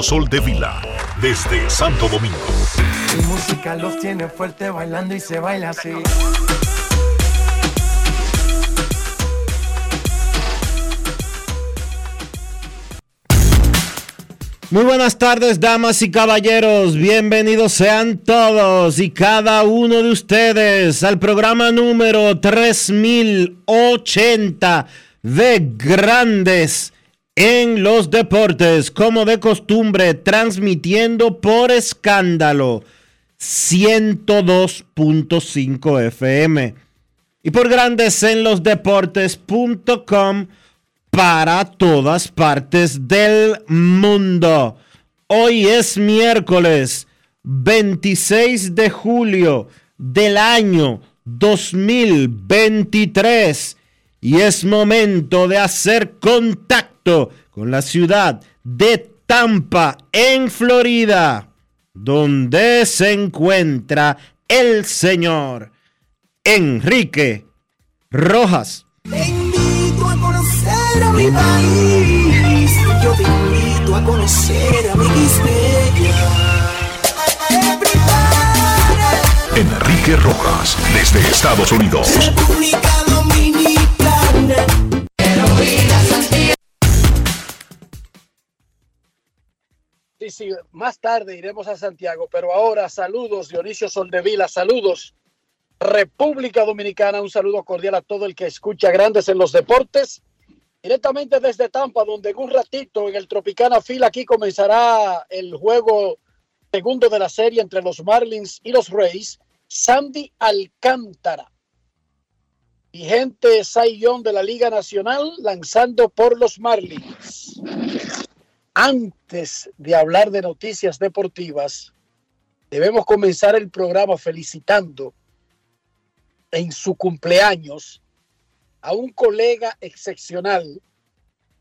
Dionisio Soldevila, desde Santo Domingo. Mi música los tiene fuerte bailando y se baila así. Muy buenas tardes, damas y caballeros. Bienvenidos sean todos y cada uno de ustedes al programa número 3080 de Grandes en los Deportes, como de costumbre, transmitiendo por escándalo 102.5 FM y por Grandes en los Deportes.com para todas partes del mundo. Hoy es miércoles 26 de julio del año 2023 y es momento de hacer contacto con la ciudad de Tampa en Florida, donde se encuentra el señor Enrique Rojas. Te invito a conocer a mi país. Yo te invito a conocer a mi Enrique Rojas, desde Estados Unidos. República Dominicana. Sí, más tarde iremos a Santiago, pero ahora saludos Dionisio Soldevila, saludos. República Dominicana, un saludo cordial a todo el que escucha Grandes en los Deportes, directamente desde Tampa, donde en un ratito en el Tropicana Fila aquí comenzará el juego segundo de la serie entre los Marlins y los Rays, Sandy Alcántara, vigente Young de la Liga Nacional, lanzando por los Marlins. Antes de hablar de noticias deportivas, debemos comenzar el programa felicitando en su cumpleaños a un colega excepcional,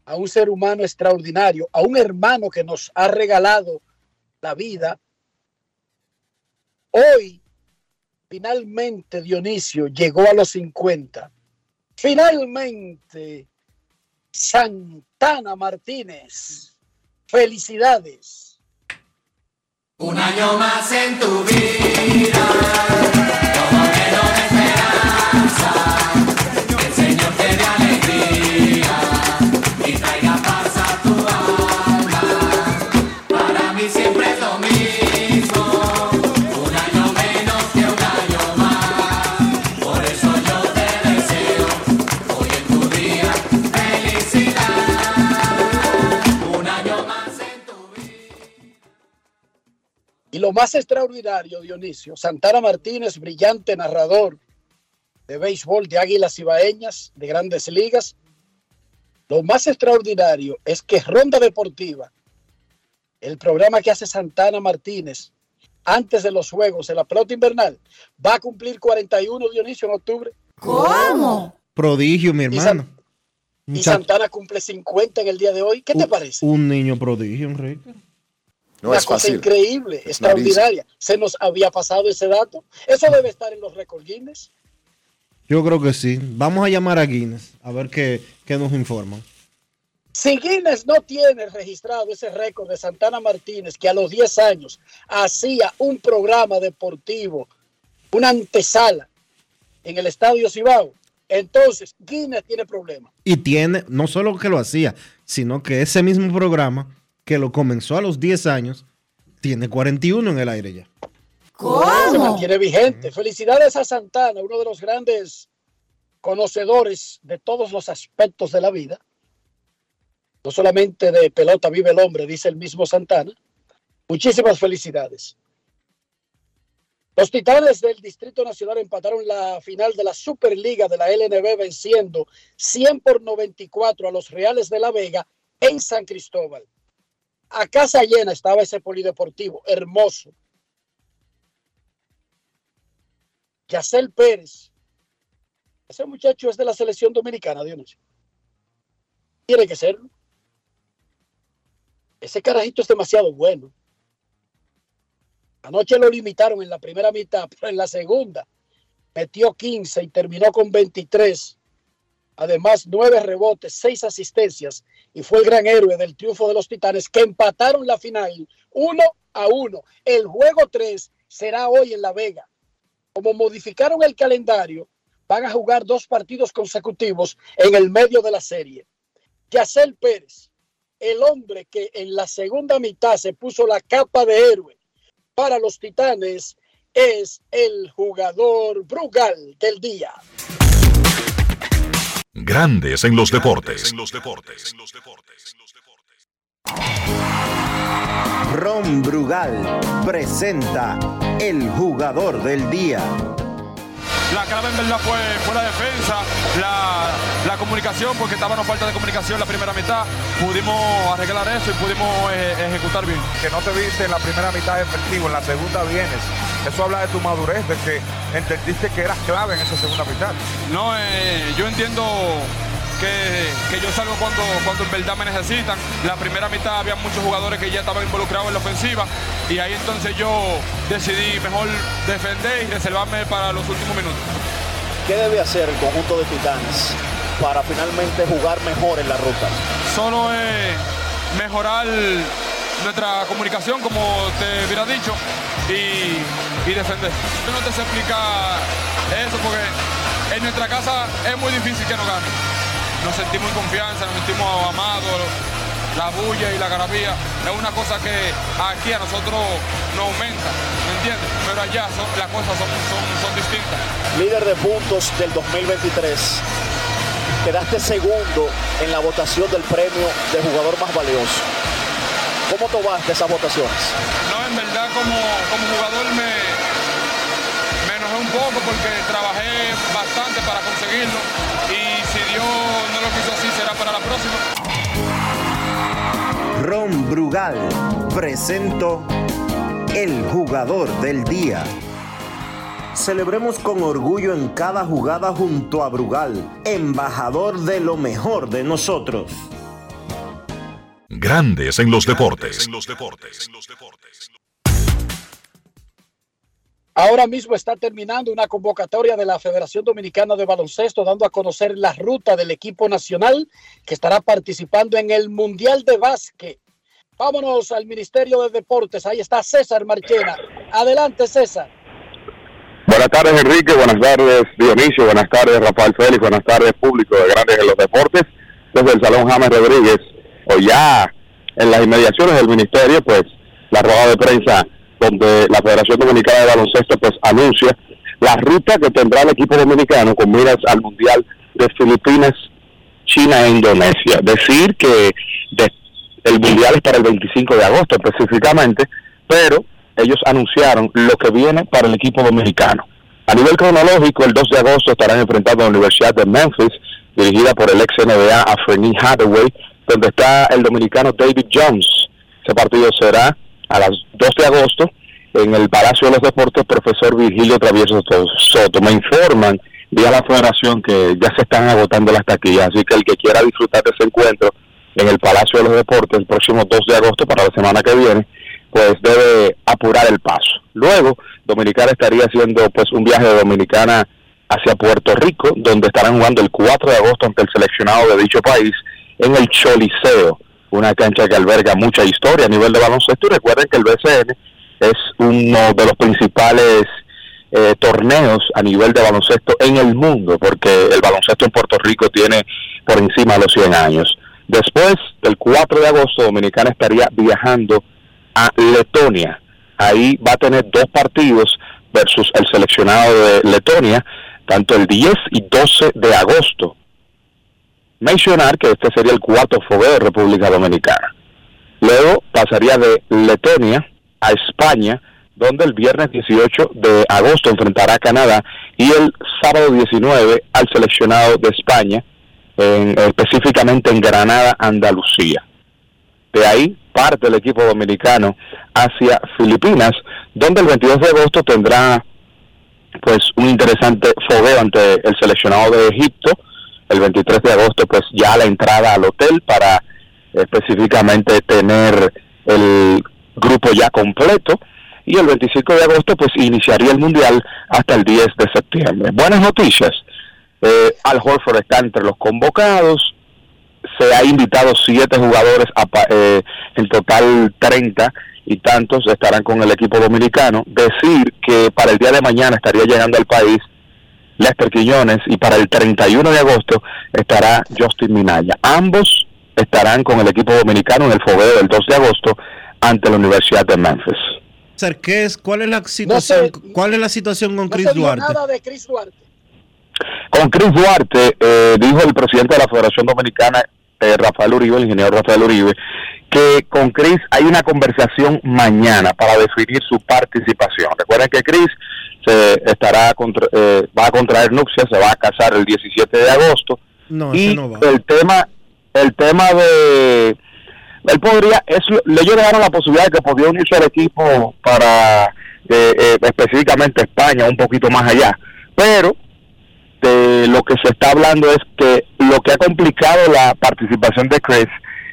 a un ser humano extraordinario, a un hermano que nos ha regalado la vida. Hoy, finalmente, Dionisio llegó a los 50. Finalmente, Santana Martínez. Felicidades. Un año más en tu vida, lo más extraordinario, Dionisio, Santana Martínez, brillante narrador de béisbol de Águilas Ibaeñas, de grandes ligas. Lo más extraordinario es que Ronda Deportiva, el programa que hace Santana Martínez antes de los Juegos de la pelota invernal, va a cumplir 41, Dionisio, en octubre. Prodigio, mi Y, hermano. San- y Santana cumple 50 en el día de hoy. ¿Qué te parece? Un niño prodigio, Enrique. No Una es cosa fácil. increíble, Es extraordinaria. Se nos había pasado ese dato. Eso debe estar en los récords Guinness. Yo creo que sí. Vamos a llamar a Guinness a ver qué, qué nos informan. Si Guinness no tiene registrado ese récord de Santana Martínez, que a los 10 años hacía un programa deportivo, una antesala en el estadio Cibao, entonces Guinness tiene problemas. Y tiene, no solo que lo hacía, sino que ese mismo programa que lo comenzó a los 10 años, tiene 41 en el aire ya. Se mantiene vigente. Felicidades a Santana, uno de los grandes conocedores de todos los aspectos de la vida. No solamente de pelota vive el hombre, dice el mismo Santana. Muchísimas felicidades. Los Titanes del Distrito Nacional empataron la final de la Superliga de la LNB venciendo 100 por 94 a los Reales de la Vega en San Cristóbal. A casa llena estaba ese polideportivo, hermoso. Yacel Pérez. Ese muchacho es de la selección dominicana, Dionisio. Tiene que serlo. Ese carajito es demasiado bueno. Anoche lo limitaron en la primera mitad, pero en la segunda metió 15 y terminó con 23. Además, nueve rebotes, seis asistencias y fue el gran héroe del triunfo de los Titanes que empataron la final uno a uno. El juego 3 será hoy en La Vega. Como modificaron el calendario, van a jugar dos partidos consecutivos en el medio de la serie. Yacel Pérez, el hombre que en la segunda mitad se puso la capa de héroe para los Titanes, es el jugador Brugal del día. Grandes en los deportes. Ron Brugal presenta el jugador del día. La clave en verdad fue, fue la defensa, la, la comunicación, porque estábamos falta de comunicación en la primera mitad. Pudimos arreglar eso y pudimos eh, ejecutar bien. que no te viste en la primera mitad efectivo, en la segunda vienes. Eso habla de tu madurez, de que entendiste que eras clave en esa segunda mitad. No, eh, yo entiendo que, que yo salgo cuando, cuando en verdad me necesitan. La primera mitad había muchos jugadores que ya estaban involucrados en la ofensiva y ahí entonces yo decidí mejor defender y reservarme para los últimos minutos. ¿Qué debe hacer el conjunto de Titanes para finalmente jugar mejor en la ruta? Solo es mejorar nuestra comunicación, como te hubiera dicho, y, y defender. Yo no te sé explicar eso porque en nuestra casa es muy difícil que nos gane. Nos sentimos en confianza, nos sentimos amados, la bulla y la garabía es una cosa que aquí a nosotros nos aumenta, ¿me entiendes? Pero allá son- las cosas son, son, son distintas. Líder de puntos del 2023. Quedaste segundo en la votación del premio de jugador más valioso. ¿Cómo tomaste esas votaciones? No, en verdad como, como jugador me, un poco porque trabajé bastante para conseguirlo y si Dios no lo quiso así será para la próxima. Ron Brugal presento el jugador del día. Celebremos con orgullo en cada jugada junto a Brugal, embajador de lo mejor de nosotros. Grandes en los deportes. Ahora mismo está terminando una convocatoria de la Federación Dominicana de Baloncesto dando a conocer la ruta del equipo nacional que estará participando en el Mundial de Básquet. Vámonos al Ministerio de Deportes. Ahí está César Marchena. Adelante, César. Buenas tardes, Enrique. Buenas tardes, Dionisio. Buenas tardes, Rafael Félix. Buenas tardes, público de Grandes en los Deportes. Desde el Salón James Rodríguez, o ya en las inmediaciones del Ministerio, pues la rueda de prensa donde la Federación Dominicana de Baloncesto pues anuncia la ruta que tendrá el equipo dominicano con miras al Mundial de Filipinas, China e Indonesia. Decir que el Mundial es para el 25 de agosto específicamente, pero ellos anunciaron lo que viene para el equipo dominicano. A nivel cronológico, el 2 de agosto estarán enfrentando a la Universidad de Memphis, dirigida por el ex NBA Afreni Hathaway, donde está el dominicano David Jones. Ese partido será a las 2 de agosto en el Palacio de los Deportes, profesor Virgilio Travieso Soto. Me informan vía la federación que ya se están agotando las taquillas, así que el que quiera disfrutar de ese encuentro en el Palacio de los Deportes el próximo 2 de agosto para la semana que viene, pues debe apurar el paso. Luego, Dominicana estaría haciendo pues un viaje de Dominicana hacia Puerto Rico, donde estarán jugando el 4 de agosto ante el seleccionado de dicho país en el Choliseo, una cancha que alberga mucha historia a nivel de baloncesto. Y recuerden que el BCN es uno de los principales eh, torneos a nivel de baloncesto en el mundo, porque el baloncesto en Puerto Rico tiene por encima de los 100 años. Después del 4 de agosto, Dominicana estaría viajando a Letonia. Ahí va a tener dos partidos versus el seleccionado de Letonia, tanto el 10 y 12 de agosto. Mencionar que este sería el cuarto fogueo de República Dominicana. Luego pasaría de Letonia a España, donde el viernes 18 de agosto enfrentará a Canadá y el sábado 19 al seleccionado de España, en- específicamente en Granada, Andalucía. De ahí parte el equipo dominicano hacia Filipinas, donde el 22 de agosto tendrá pues un interesante fogueo ante el seleccionado de Egipto. El 23 de agosto pues ya la entrada al hotel para específicamente tener el grupo ya completo y el 25 de agosto pues iniciaría el mundial hasta el 10 de septiembre. Buenas noticias. Eh, Al Horford está entre los convocados. Se ha invitado siete jugadores, a eh, en total 30 y tantos estarán con el equipo dominicano. Decir que para el día de mañana estaría llegando al país Lester Quiñones y para el 31 de agosto estará Justin Minaya. Ambos estarán con el equipo dominicano en el fogueo del 2 de agosto ante la Universidad de Memphis. ¿qué es, ¿Cuál es la situación? ¿Cuál es la situación con No Chris se dijo Duarte? nada de Chris Duarte. Con Chris Duarte, eh, dijo el presidente de la Federación Dominicana, eh, Rafael Uribe, el ingeniero Rafael Uribe, que con Chris hay una conversación mañana para definir su participación. Recuerden que Chris se estará contra- eh, va a contraer nupcias, se va a casar el 17 de agosto No, y no va. el tema el tema de él podría es le dejaron la posibilidad de que podía unirse al equipo para eh, eh, específicamente España un poquito más allá pero de lo que se está hablando es que lo que ha complicado la participación de Chris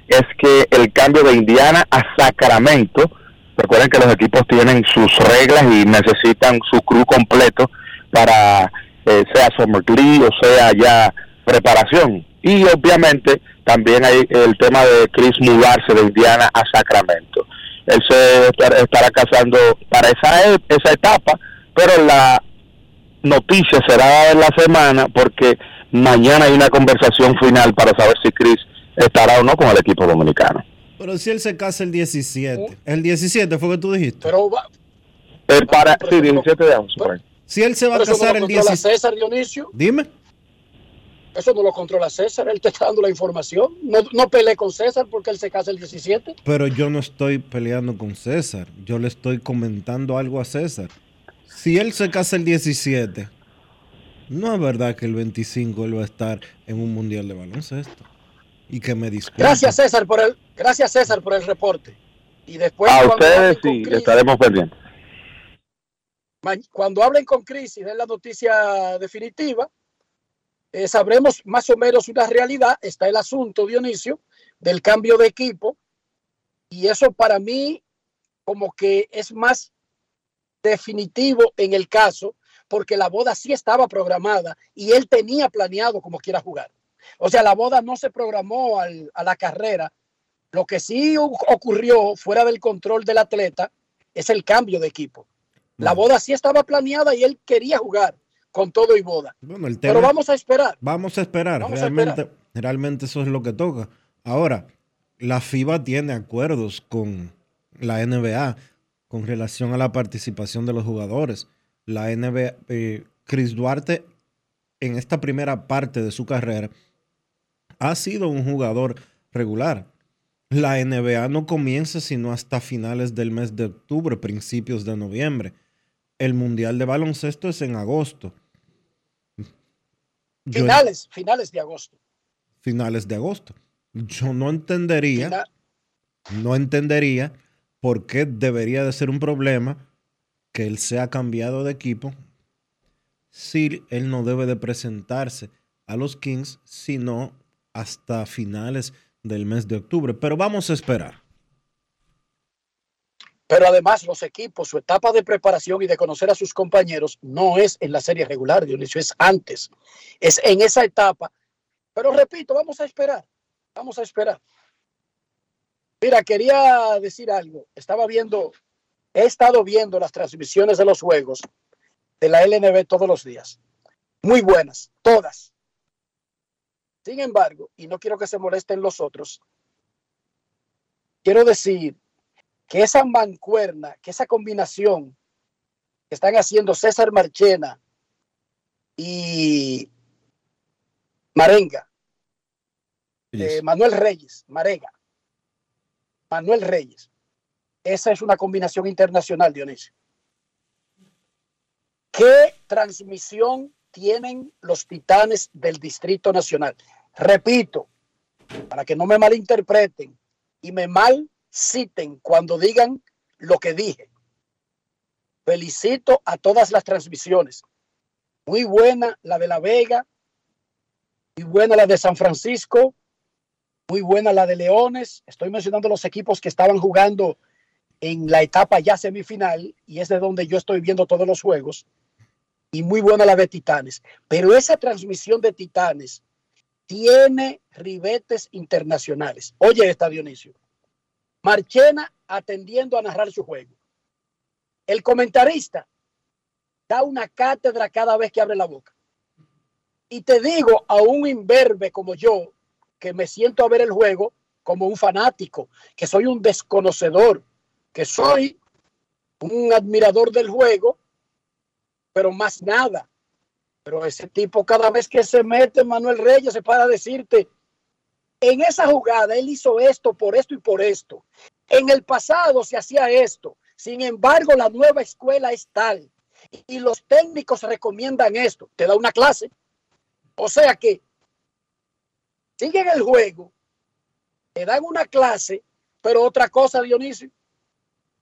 es que el cambio de Indiana a Sacramento recuerden que los equipos tienen sus reglas y necesitan su crew completo para eh, sea Summer League o sea ya preparación. Y obviamente también hay el tema de Chris mudarse de Indiana a Sacramento. Él se estar- estará casando para esa e- esa etapa pero la noticia será en la semana porque mañana hay una conversación final para saber si Chris estará o no con el equipo dominicano Pero si él se casa el 17. El 17 fue que tú dijiste. Pero va- Eh, para sí 17 de agosto. Si él se va a no casar lo el controla 17. César Dionisio. Dime. Eso no lo controla César. Él te está dando la información. No, no peleé con César porque él se casa el 17. Pero yo no estoy peleando con César. Yo le estoy comentando algo a César. Si él se casa el 17, no es verdad que el 25 él va a estar en un mundial de baloncesto. Y que me disculpe. Gracias César por el, gracias César por el reporte. Y después a ustedes sí estaremos pendientes cuando hablen con Chris y den la noticia definitiva, eh, sabremos más o menos una realidad. Está el asunto, Dionisio, del cambio de equipo. Y eso para mí como que es más definitivo en el caso, porque la boda sí estaba programada y él tenía planeado como quiera jugar. O sea, la boda no se programó al- a la carrera. Lo que sí ocurrió fuera del control del atleta es el cambio de equipo. La boda sí estaba planeada y él quería jugar con todo y boda. Bueno, el tema, Pero vamos a esperar. Vamos a esperar. Vamos a realmente, realmente eso es lo que toca. Ahora, la FIBA tiene acuerdos con la NBA con relación a la participación de los jugadores. La NBA, eh, Chris Duarte, en esta primera parte de su carrera, ha sido un jugador regular. La NBA no comienza sino hasta finales del mes de octubre, principios de noviembre. El Mundial de Baloncesto es en agosto. Yo- Finales, finales de agosto. finales de agosto. Yo no entendería, no entendería por qué debería de ser un problema que él sea cambiado de equipo si él no debe de presentarse a los Kings sino hasta finales del mes de octubre. Pero vamos a esperar. Pero además los equipos, su etapa de preparación y de conocer a sus compañeros no es en la serie regular, Dionisio, es antes. Es en esa etapa. Pero repito, vamos a esperar. Vamos a esperar. Mira, quería decir algo. Estaba viendo, he estado viendo las transmisiones de los juegos de la LNB todos los días. Muy buenas, todas. Sin embargo, y no quiero que se molesten los otros, quiero decir que esa mancuerna, que esa combinación que están haciendo César Marchena y Marenga, eh, Manuel Reyes, Marega, Manuel Reyes, esa es una combinación internacional, Dionisio. ¿Qué transmisión tienen los titanes del Distrito Nacional? Repito, para que no me malinterpreten y me mal citen cuando digan lo que dije. Felicito a todas las transmisiones. Muy buena la de La Vega, muy buena la de San Francisco, muy buena la de Leones. Estoy mencionando los equipos que estaban jugando en la etapa ya semifinal y es de donde yo estoy viendo todos los juegos. Y muy buena la de Titanes. Pero esa transmisión de Titanes tiene ribetes internacionales. Oye, esta Dionisio. Marchena atendiendo a narrar su juego. El comentarista da una cátedra cada vez que abre la boca. Y te digo a un imberbe como yo, que me siento a ver el juego como un fanático, que soy un desconocedor, que soy un admirador del juego, pero más nada. Pero ese tipo cada vez que se mete Manuel Reyes se para a decirte, en esa jugada él hizo esto por esto y por esto. En el pasado se hacía esto. Sin embargo, la nueva escuela es tal. Y los técnicos recomiendan esto. Te da una clase. O sea que siguen el juego, te dan una clase, pero otra cosa, Dionisio.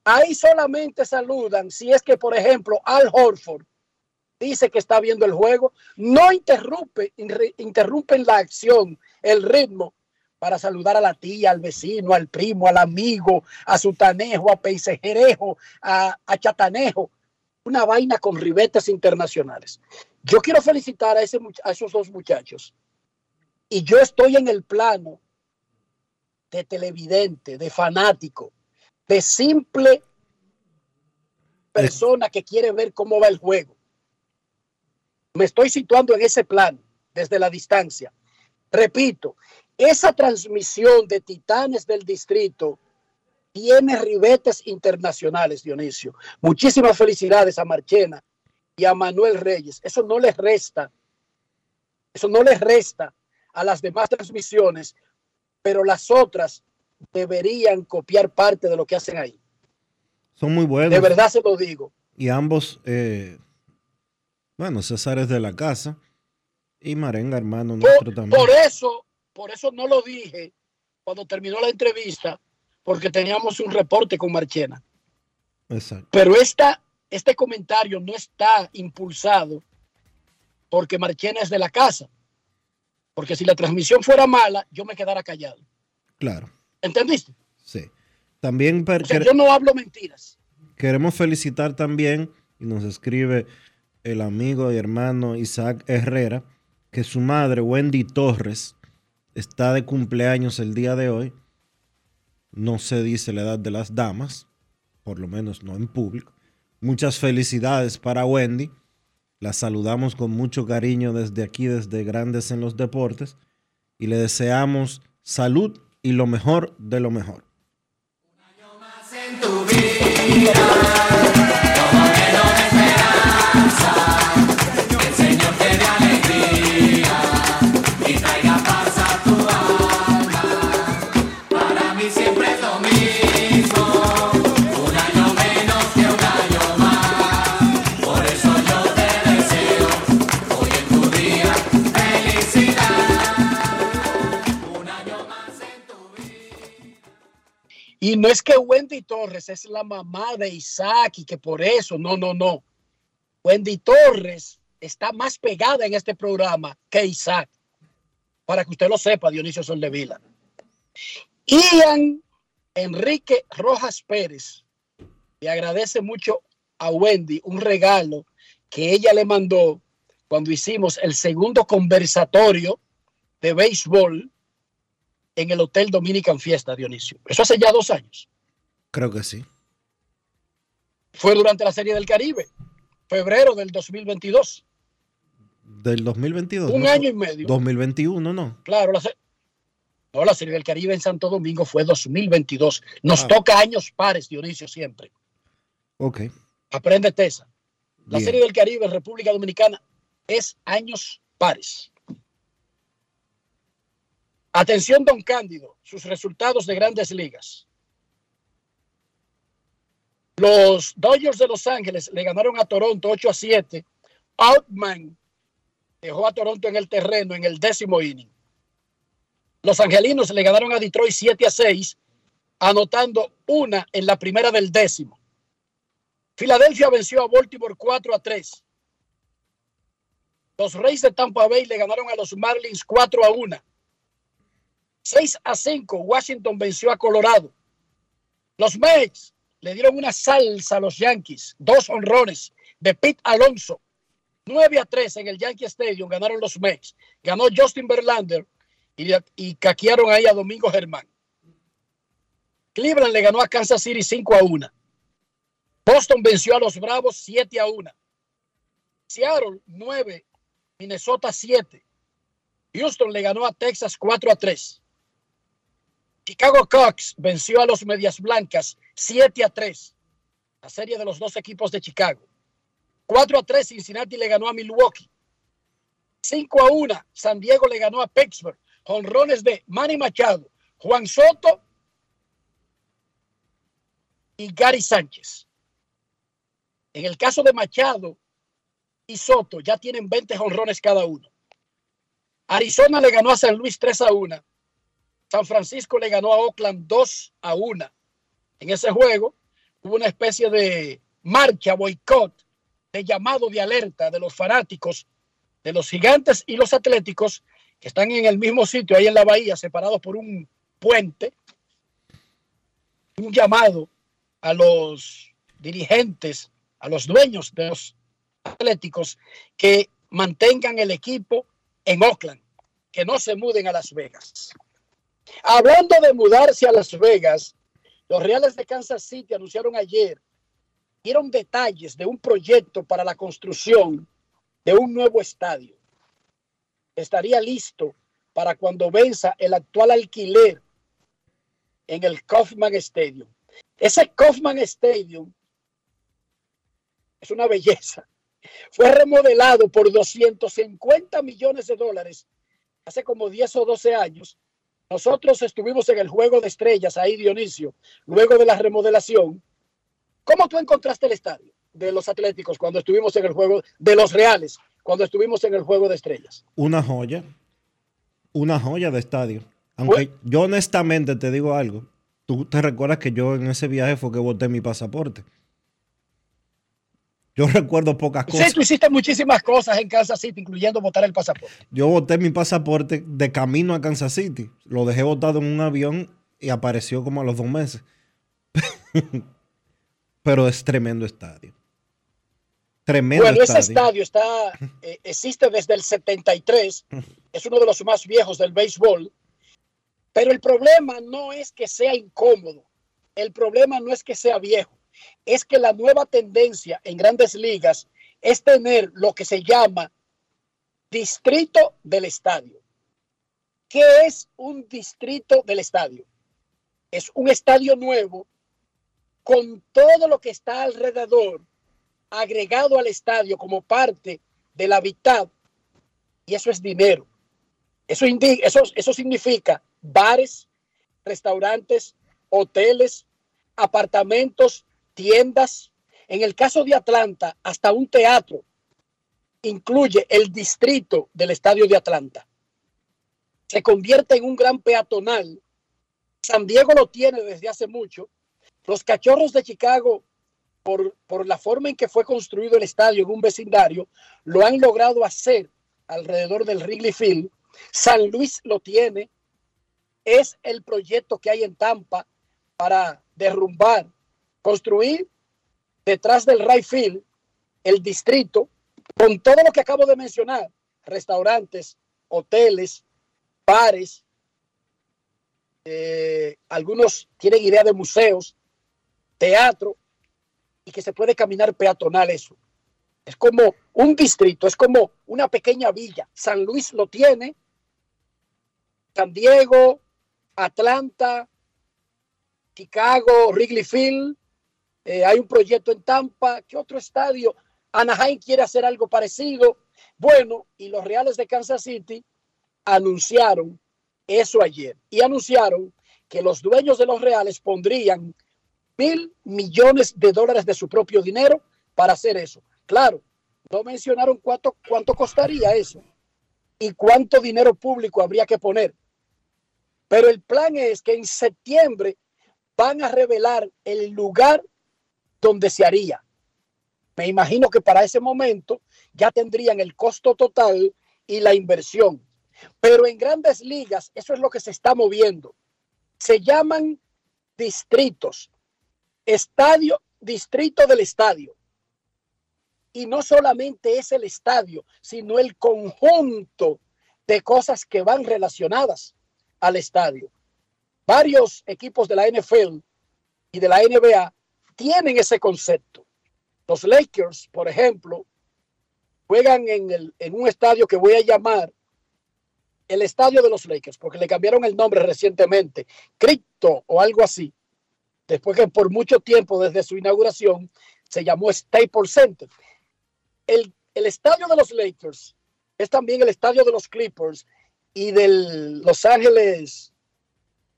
Ahí solamente saludan si es que, por ejemplo, Al Horford dice que está viendo el juego, no interrumpe, interrumpen la acción, el ritmo, para saludar a la tía, al vecino, al primo, al amigo, a su tanejo, a peisejerejo, a, a chatanejo. Una vaina con ribetes internacionales. Yo quiero felicitar a, ese, a esos dos muchachos. Y yo estoy en el plano de televidente, de fanático, de simple persona que quiere ver cómo va el juego. Me estoy situando en ese plano desde la distancia. Repito, esa transmisión de Titanes del Distrito tiene ribetes internacionales, Dionisio. Muchísimas felicidades a Marchena y a Manuel Reyes. Eso no les resta, eso no les resta a las demás transmisiones, pero las otras deberían copiar parte de lo que hacen ahí. Son muy buenos. De verdad se lo digo. Y ambos, eh, bueno, César es de la casa y Marenga, hermano nuestro por, también. Por eso, por eso no lo dije cuando terminó la entrevista, porque teníamos un reporte con Marchena. Exacto. Pero esta, este comentario no está impulsado porque Marchena es de la casa. Porque si la transmisión fuera mala, yo me quedara callado. Claro. ¿Entendiste? Sí. También O sea, yo no hablo mentiras. queremos felicitar también, y nos escribe el amigo y hermano Isaac Herrera, que su madre, Wendy Torres, está de cumpleaños el día de hoy. No se dice la edad de las damas, por lo menos no en público. Muchas felicidades para Wendy. La saludamos con mucho cariño desde aquí, desde Grandes en los Deportes, y le deseamos salud y lo mejor de lo mejor. en tu vida, Y no es que Wendy Torres es la mamá de Isaac y que por eso, no, no, no. Wendy Torres está más pegada en este programa que Isaac. Para que usted lo sepa, Dionisio Soldevila. Ian Enrique Rojas Pérez le agradece mucho a Wendy un regalo que ella le mandó cuando hicimos el segundo conversatorio de béisbol en el Hotel Dominican Fiesta, Dionisio. Eso hace ya dos años. Creo que sí. Fue durante la Serie del Caribe. febrero del 2022. Del 2022. Un ¿no? año y medio. 2021, no. Claro, la, no, la Serie del Caribe en Santo Domingo fue 2022. Nos Ah. toca años pares, Dionisio, siempre. Ok. Apréndete esa. La Bien. Serie del Caribe en República Dominicana es años pares. Atención, don Cándido, sus resultados de grandes ligas. Los Dodgers de Los Ángeles le ganaron a Toronto 8 a 7. Outman dejó a Toronto en el terreno en el décimo inning. Los angelinos le ganaron a Detroit 7 a 6, anotando una en la primera del décimo. Filadelfia venció a Baltimore 4 a 3. Los Reyes de Tampa Bay le ganaron a los Marlins 4 a 1. 6 a 5, Washington venció a Colorado. Los Mets le dieron una salsa a los Yankees, dos honrones de Pete Alonso. 9 a 3 en el Yankee Stadium ganaron los Mets. Ganó Justin Verlander y, caquearon ahí a Domingo Germán. Cleveland le ganó a Kansas City 5 a 1. Boston venció a los Bravos 7 a 1. Seattle 9, Minnesota 7. Houston le ganó a Texas 4 a 3. Chicago Cubs venció a los Medias Blancas 7 a 3. La serie de los dos equipos de Chicago. 4 a 3 Cincinnati le ganó a Milwaukee. 5 a 1 San Diego le ganó a Pittsburgh. Honrones de Manny Machado, Juan Soto y Gary Sánchez. En el caso de Machado y Soto, ya tienen 20 honrones cada uno. Arizona le ganó a San Luis 3 a 1. San Francisco le ganó a Oakland 2 a 1. En ese juego hubo una especie de marcha, boicot, de llamado de alerta de los fanáticos de los gigantes y los atléticos que están en el mismo sitio, ahí en la bahía, separados por un puente. Un llamado a los dirigentes, a los dueños de los atléticos que mantengan el equipo en Oakland, que no se muden a Las Vegas. Hablando de mudarse a Las Vegas, los Reales de Kansas City anunciaron ayer, dieron detalles de un proyecto para la construcción de un nuevo estadio. Estaría listo para cuando venza el actual alquiler en el Kaufman Stadium. Ese Kaufman Stadium es una belleza. Fue remodelado por 250 millones de dólares hace como 10 o 12 años. Nosotros estuvimos en el Juego de Estrellas, ahí Dionisio, luego de la remodelación. ¿Cómo tú encontraste el estadio de los Atléticos cuando estuvimos en el Juego de los Reales, cuando estuvimos en el Juego de Estrellas? Una joya. Una joya de estadio. Aunque yo honestamente te digo algo. Tú te recuerdas que yo en ese viaje fue que boté mi pasaporte. Yo recuerdo pocas cosas. Tú hiciste muchísimas cosas en Kansas City, incluyendo botar el pasaporte. Yo boté mi pasaporte de camino a Kansas City. Lo dejé botado en un avión y apareció como a los dos meses. Pero es tremendo estadio. Tremendo bueno, ese estadio. estadio está, eh, existe desde el 73, es uno de los más viejos del béisbol, pero el problema no es que sea incómodo, el problema no es que sea viejo, es que la nueva tendencia en grandes ligas es tener lo que se llama distrito del estadio. ¿Qué es un distrito del estadio? Es un estadio nuevo con todo lo que está alrededor agregado al estadio como parte del hábitat y eso es dinero. Eso, indi- eso, eso significa bares, restaurantes, hoteles, apartamentos, tiendas. En el caso de Atlanta, hasta un teatro incluye el distrito del estadio de Atlanta. Se convierte en un gran peatonal. San Diego lo tiene desde hace mucho. Los cachorros de Chicago por, por la forma en que fue construido el estadio en un vecindario, lo han logrado hacer alrededor del Wrigley Field. San Luis lo tiene. Es el proyecto que hay en Tampa para derrumbar, construir detrás del right field el distrito con todo lo que acabo de mencionar, restaurantes, hoteles, bares, eh, algunos tienen idea de museos, teatro, y que se puede caminar peatonal eso. Es como un distrito, es como una pequeña villa. San Luis lo tiene, San Diego, Atlanta, Chicago, Wrigley Field. Eh, hay un proyecto en Tampa. ¿Qué otro estadio? Anaheim quiere hacer algo parecido. Bueno, y los Reales de Kansas City anunciaron eso ayer y anunciaron que los dueños de los Reales pondrían mil millones de dólares de su propio dinero para hacer eso. Claro, no mencionaron cuánto, cuánto costaría eso y cuánto dinero público habría que poner. Pero el plan es que en septiembre van a revelar el lugar donde se haría. Me imagino que para ese momento ya tendrían el costo total y la inversión. Pero en grandes ligas, eso es lo que se está moviendo. Se llaman distritos. Estadio, distrito del estadio. Y no solamente es el estadio, sino el conjunto de cosas que van relacionadas al estadio. Varios equipos de la NFL y de la NBA tienen ese concepto. Los Lakers, por ejemplo, juegan en, el, en un estadio que voy a llamar el estadio de los Lakers, porque le cambiaron el nombre recientemente, Crypto o algo así, después que por mucho tiempo desde su inauguración se llamó Staples Center. El, el estadio de los Lakers es también el estadio de los Clippers y del Los Ángeles,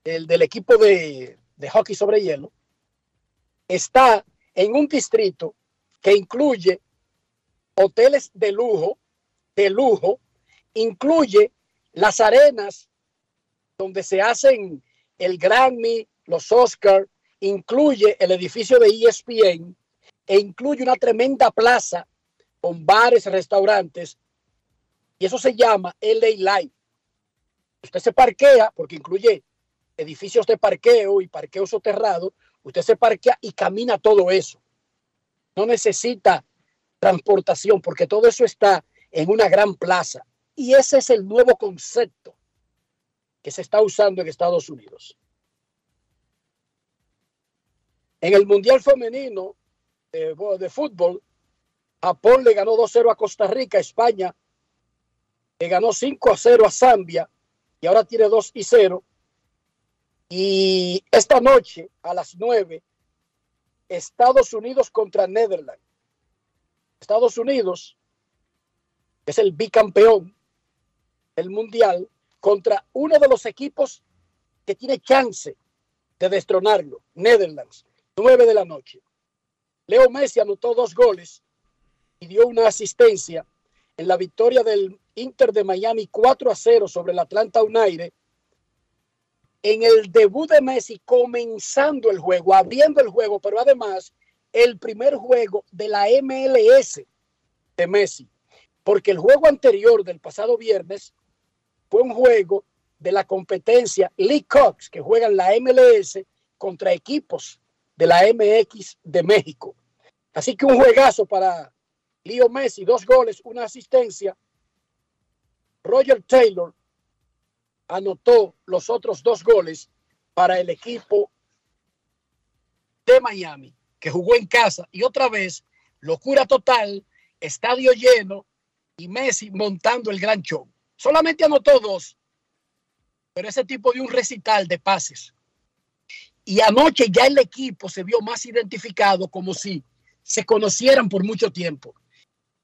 el del equipo de, de hockey sobre hielo, está en un distrito que incluye hoteles de lujo, de lujo, incluye las arenas donde se hacen el Grammy, los Oscar, incluye el edificio de ESPN e incluye una tremenda plaza con bares, restaurantes, y eso se llama LA Live. Usted se parquea, porque incluye edificios de parqueo y parqueo soterrado, usted se parquea y camina todo eso. No necesita transportación, porque todo eso está en una gran plaza. Y ese es el nuevo concepto que se está usando en Estados Unidos. En el Mundial Femenino de, fútbol, Japón le ganó 2-0 a Costa Rica, España le ganó 5-0 a Zambia y ahora tiene 2 y 0. Y esta noche a las 9, Estados Unidos contra Netherlands. Estados Unidos es el bicampeón del mundial contra uno de los equipos que tiene chance de destronarlo, Netherlands, 9 de la noche. Leo Messi anotó dos goles y dio una asistencia en la victoria del Inter de Miami 4 a 0 sobre el Atlanta United. En el debut de Messi, comenzando el juego, abriendo el juego, pero además el primer juego de la MLS de Messi, porque el juego anterior del pasado viernes fue un juego de la competencia Lee Cox, que juega en la MLS contra equipos de la MX de México. Así que un juegazo para Leo Messi, dos goles, una asistencia. Roger Taylor anotó los otros dos goles para el equipo de Miami, que jugó en casa. Y otra vez, locura total, estadio lleno y Messi montando el gran show. Solamente anotó dos, pero ese tipo de un recital de pases. Y anoche ya el equipo se vio más identificado como si se conocieran por mucho tiempo.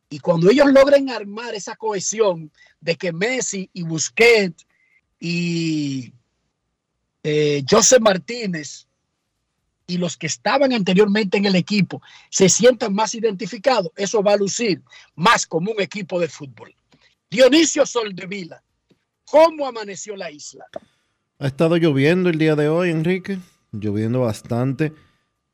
Y cuando ellos logren armar esa cohesión de que Messi y Busquets y eh, José Martínez y los que estaban anteriormente en el equipo se sientan más identificados, eso va a lucir más como un equipo de fútbol. Dionisio Soldevila, ¿cómo amaneció la isla? Ha estado lloviendo el día de hoy, Enrique, lloviendo bastante,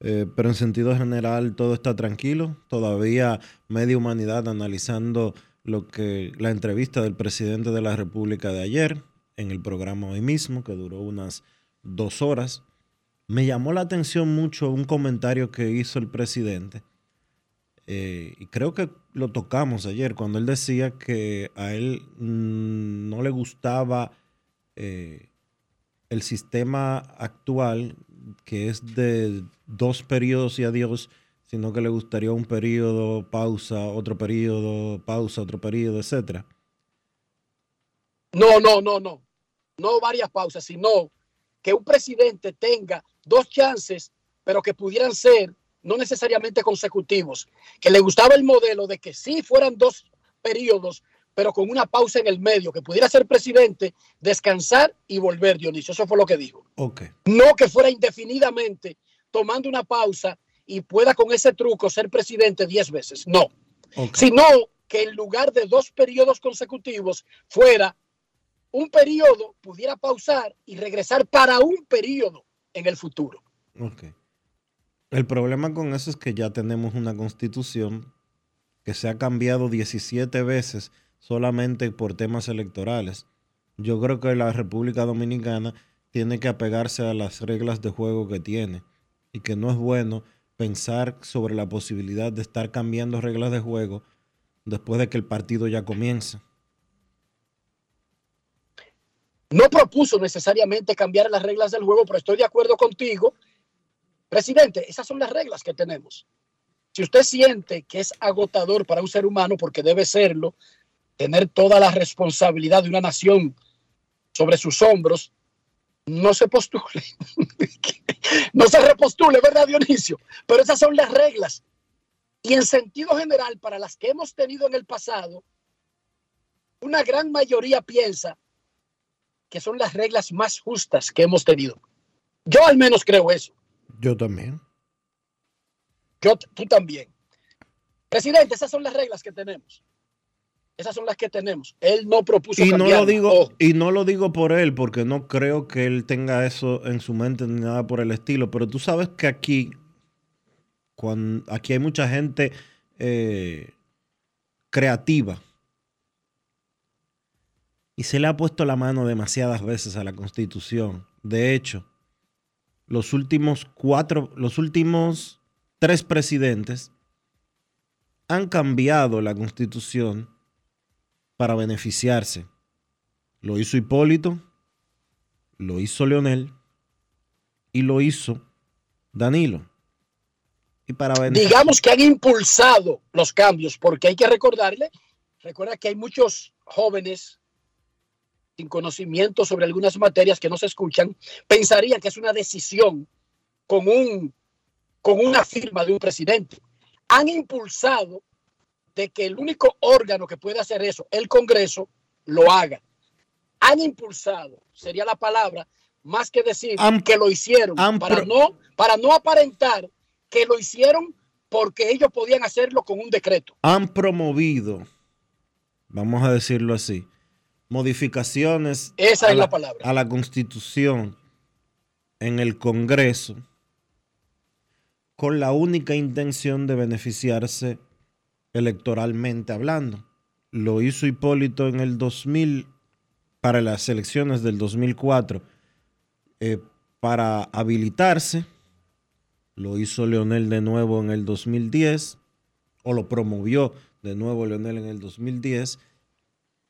eh, pero en sentido general todo está tranquilo. Todavía media humanidad analizando lo que la entrevista del presidente de la República de ayer en el programa hoy mismo, que duró unas dos horas. Me llamó la atención mucho un comentario que hizo el presidente. Eh, y creo que lo tocamos ayer cuando él decía que a él mm, no le gustaba eh, el sistema actual, que es de dos periodos y adiós, sino que le gustaría un periodo, pausa, otro periodo, pausa, otro periodo, etcétera. No, no, no, no. No varias pausas, sino que un presidente tenga dos chances, pero que pudieran ser no necesariamente consecutivos. Que le gustaba el modelo de que sí fueran dos periodos, pero con una pausa en el medio, que pudiera ser presidente, descansar y volver, Dionisio. Eso fue lo que dijo. No que fuera indefinidamente tomando una pausa y pueda con ese truco ser presidente diez veces. No. Sino que en lugar de dos periodos consecutivos fuera un periodo, pudiera pausar y regresar para un periodo en el futuro. Ok. El problema con eso es que ya tenemos una constitución que se ha cambiado 17 veces solamente por temas electorales. Yo creo que la República Dominicana tiene que apegarse a las reglas de juego que tiene y que no es bueno pensar sobre la posibilidad de estar cambiando reglas de juego después de que el partido ya comienza. No propuso necesariamente cambiar las reglas del juego, pero estoy de acuerdo contigo. Presidente, esas son las reglas que tenemos. Si usted siente que es agotador para un ser humano, porque debe serlo, tener toda la responsabilidad de una nación sobre sus hombros, no se postule. no se repostule, ¿verdad, Dionisio? Pero esas son las reglas. Y en sentido general, para las que hemos tenido en el pasado, una gran mayoría piensa que son las reglas más justas que hemos tenido. Yo al menos creo eso. Yo también. Yo, tú también. Presidente, esas son las reglas que tenemos. Esas son las que tenemos. Él no propuso Y no lo digo, Ojo. y no lo digo por él, porque no creo que él tenga eso en su mente ni nada por el estilo. Pero tú sabes que aquí, cuando, aquí hay mucha gente eh, creativa. Y se le ha puesto la mano demasiadas veces a la constitución. De hecho, los últimos cuatro, los últimos tres presidentes han cambiado la constitución para beneficiarse. Lo hizo Hipólito, lo hizo Leonel y lo hizo Danilo. Y para Digamos que han impulsado los cambios, porque hay que recordarle, recuerda que hay muchos jóvenes sin conocimiento sobre algunas materias que no se escuchan, pensarían que es una decisión con, un, con una firma de un presidente. Han impulsado de que el único órgano que puede hacer eso, el Congreso, lo haga. Han impulsado, sería la palabra, más que decir Han- que lo hicieron, para, no, para no aparentar que lo hicieron porque ellos podían hacerlo con un decreto. han promovido, vamos a decirlo así, modificaciones Esa a es la palabra. a la constitución en el Congreso con la única intención de beneficiarse electoralmente hablando. Lo hizo Hipólito en el 2000 para las elecciones del 2004 eh, para habilitarse. Lo hizo Leonel de nuevo en el 2010 o lo promovió de nuevo Leonel en el 2010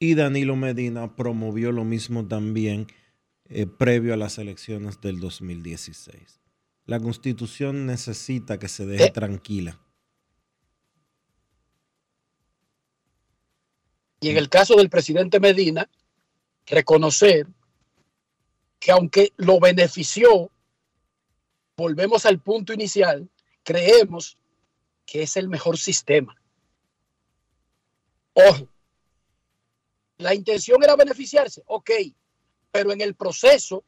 y Danilo Medina promovió lo mismo también eh, previo a las elecciones del 2016. La constitución necesita que se deje Eh. tranquila. Y en el caso del presidente Medina, reconocer que aunque lo benefició, volvemos al punto inicial, creemos que es el mejor sistema. Ojo, la intención era beneficiarse, ok, pero en el proceso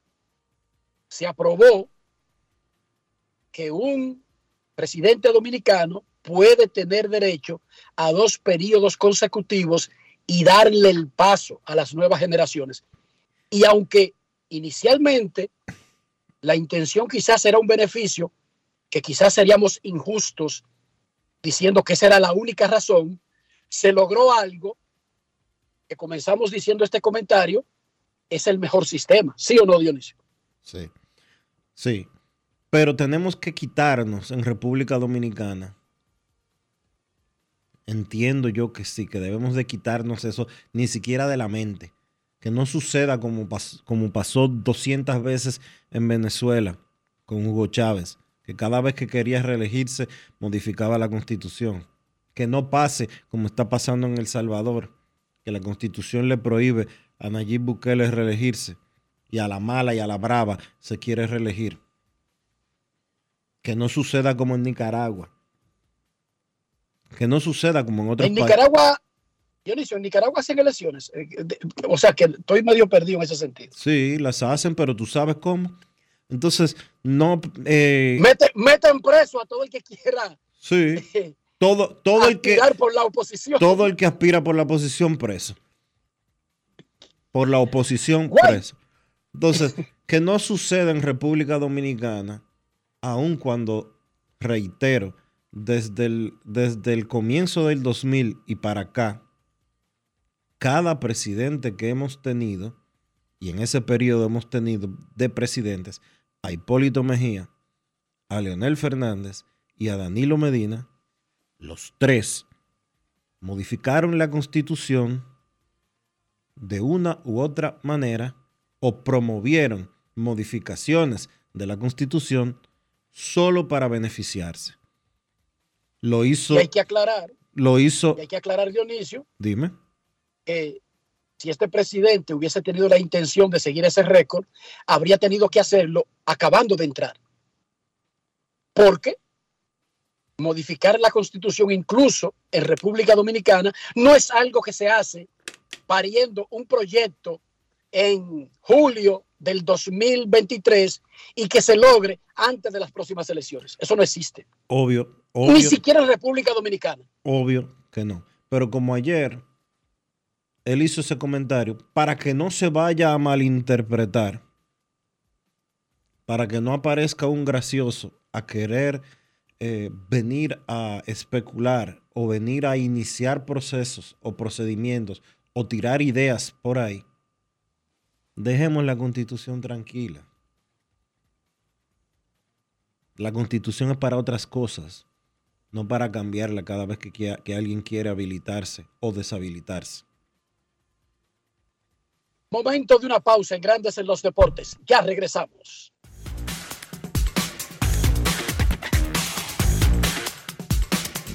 se aprobó que un presidente dominicano puede tener derecho a dos periodos consecutivos y darle el paso a las nuevas generaciones. Y aunque inicialmente la intención quizás era un beneficio, que quizás seríamos injustos diciendo que esa era la única razón, se logró algo que comenzamos diciendo este comentario, es el mejor sistema, ¿sí o no, Dionisio? Sí. Sí. Pero tenemos que quitarnos en República Dominicana. Entiendo yo que sí, que debemos de quitarnos eso, ni siquiera de la mente. Que no suceda como, como pasó 200 veces en Venezuela con Hugo Chávez. que cada vez que quería reelegirse modificaba la constitución. Que no pase como está pasando en El Salvador, que la constitución le prohíbe a Nayib Bukele reelegirse y a la mala y a la brava se quiere reelegir. Que no suceda como en Nicaragua. Que no suceda como en otros En países. Nicaragua, Dionisio, en Nicaragua hacen elecciones. eh, O sea que estoy medio perdido en ese sentido. Sí, las hacen, pero tú sabes cómo. Entonces, no. eh, Mete- Meten preso a todo el que quiera sí. Todo, todo el que. aspirar por la oposición. Todo el que aspira por la oposición preso. Por la oposición preso. Entonces, que no suceda en República Dominicana, aun cuando, reitero, desde el, desde el comienzo del 2000 y para acá, cada presidente que hemos tenido, y en ese periodo hemos tenido de presidentes a Hipólito Mejía, a Leonel Fernández y a Danilo Medina, los tres modificaron la constitución de una u otra manera o promovieron modificaciones de la constitución solo para beneficiarse. Lo hizo, Y hay que aclarar, lo hizo, y hay que aclarar, Dionisio, dime, que si este presidente hubiese tenido la intención de seguir ese récord, habría tenido que hacerlo acabando de entrar. Porque modificar la constitución incluso en República Dominicana no es algo que se hace pariendo un proyecto en julio del 2023 y que se logre antes de las próximas elecciones. Eso no existe. obvio, Ni obvio, siquiera en República Dominicana. obvio que no. Pero como ayer él hizo ese comentario, para que no se vaya a malinterpretar, para que no aparezca un gracioso a querer eh, venir a especular o venir a iniciar procesos o procedimientos o tirar ideas por ahí, dejemos la constitución tranquila. La constitución es para otras cosas, no para cambiarla cada vez que, que alguien quiere habilitarse o deshabilitarse. Momento de una pausa en Grandes en los Deportes. Ya regresamos.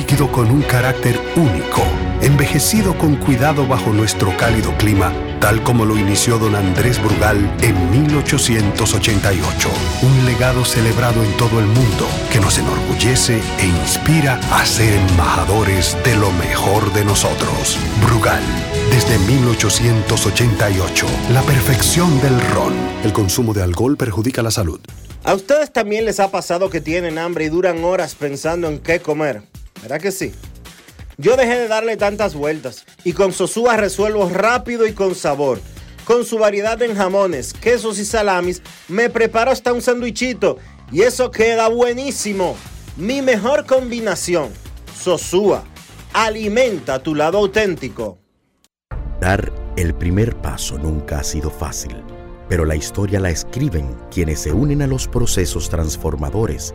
líquido con un carácter único, envejecido con cuidado bajo nuestro cálido clima, tal como lo inició don Andrés Brugal en 1888. Un legado celebrado en todo el mundo que nos enorgullece e inspira a ser embajadores de lo mejor de nosotros. Brugal, desde 1888, la perfección del ron. El consumo de alcohol perjudica la salud. ¿A ustedes también les ha pasado que tienen hambre y duran horas pensando en qué comer? ¿Verdad que sí? Yo dejé de darle tantas vueltas y con Sosúa resuelvo rápido y con sabor. Con su variedad en jamones, quesos y salamis, me preparo hasta un sandwichito y eso queda buenísimo. Mi mejor combinación, Sosúa, alimenta tu lado auténtico. Dar el primer paso nunca ha sido fácil, pero la historia la escriben quienes se unen a los procesos transformadores,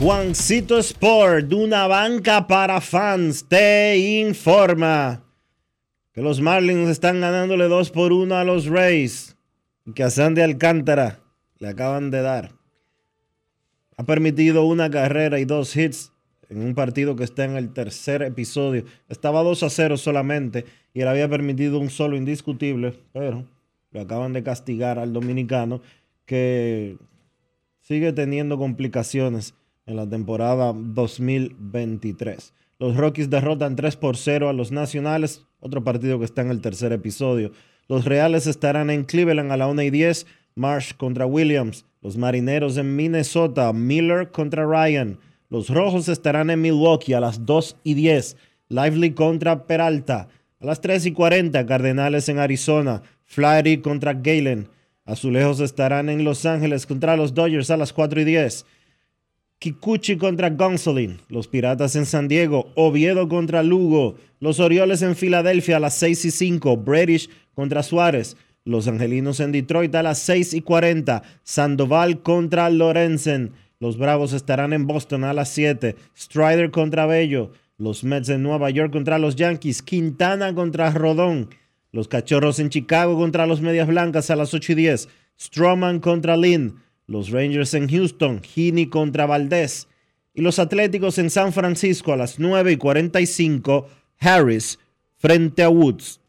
Juancito Sport, de una banca para fans, te informa que los Marlins están ganándole 2 por 1 a los Rays y que a Sandy Alcántara le acaban de dar. Ha permitido una carrera y dos hits en un partido que está en el tercer episodio. Estaba 2 a 0 solamente y él había permitido un solo indiscutible, pero lo acaban de castigar al dominicano que sigue teniendo complicaciones en la temporada 2023. Los Rockies derrotan 3 por 0 a los Nacionales, otro partido que está en el tercer episodio. Los Reales estarán en Cleveland a la 1 y 10, Marsh contra Williams. Los Marineros en Minnesota, Miller contra Ryan. Los Rojos estarán en Milwaukee a las 2 y 10, Lively contra Peralta. A las 3 y 40, Cardenales en Arizona, Flaherty contra Galen. Azulejos estarán en Los Ángeles contra los Dodgers a las 4 y 10. Kikuchi contra Gonsolin, los Piratas en San Diego, Oviedo contra Lugo, los Orioles en Filadelfia a las 6 y 5, British contra Suárez, los Angelinos en Detroit a las 6 y 40, Sandoval contra Lorenzen, los Bravos estarán en Boston a las 7, Strider contra Bello, los Mets en Nueva York contra los Yankees, Quintana contra Rodón, los Cachorros en Chicago contra los Medias Blancas a las 8 y 10, Stroman contra Lynn, los Rangers en Houston, Heaney contra Valdés. Y los Atléticos en San Francisco a las 9 y 45, Harris frente a Woods.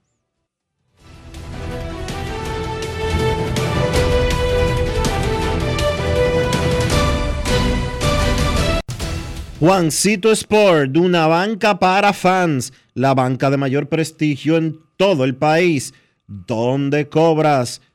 Juancito Sport, una banca para fans, la banca de mayor prestigio en todo el país, donde cobras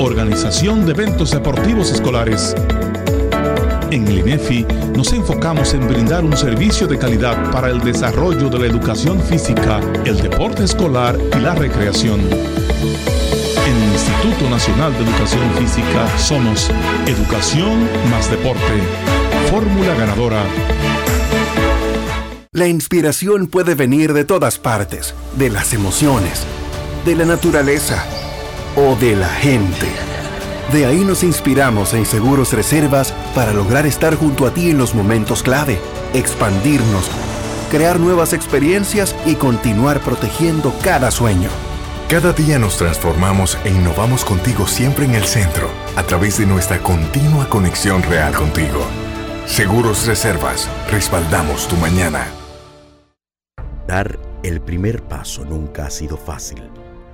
organización de eventos deportivos escolares. En el INEFI nos enfocamos en brindar un servicio de calidad para el desarrollo de la educación física, el deporte escolar y la recreación. En el Instituto Nacional de Educación Física somos Educación más Deporte. Fórmula ganadora. La inspiración puede venir de todas partes, de las emociones, de la naturaleza o de la gente. De ahí nos inspiramos en Seguros Reservas para lograr estar junto a ti en los momentos clave, expandirnos, crear nuevas experiencias y continuar protegiendo cada sueño. Cada día nos transformamos e innovamos contigo siempre en el centro, a través de nuestra continua conexión real contigo. Seguros Reservas, respaldamos tu mañana. Dar el primer paso nunca ha sido fácil,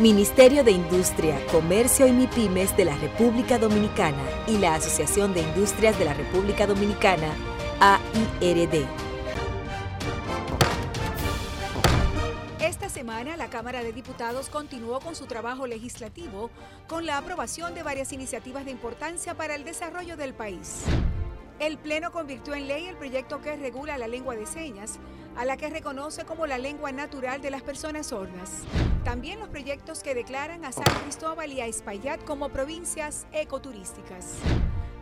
Ministerio de Industria, Comercio y MIPIMES de la República Dominicana y la Asociación de Industrias de la República Dominicana, AIRD. Esta semana la Cámara de Diputados continuó con su trabajo legislativo con la aprobación de varias iniciativas de importancia para el desarrollo del país. El Pleno convirtió en ley el proyecto que regula la lengua de señas, a la que reconoce como la lengua natural de las personas sordas. También los proyectos que declaran a San Cristóbal y a Espaillat como provincias ecoturísticas.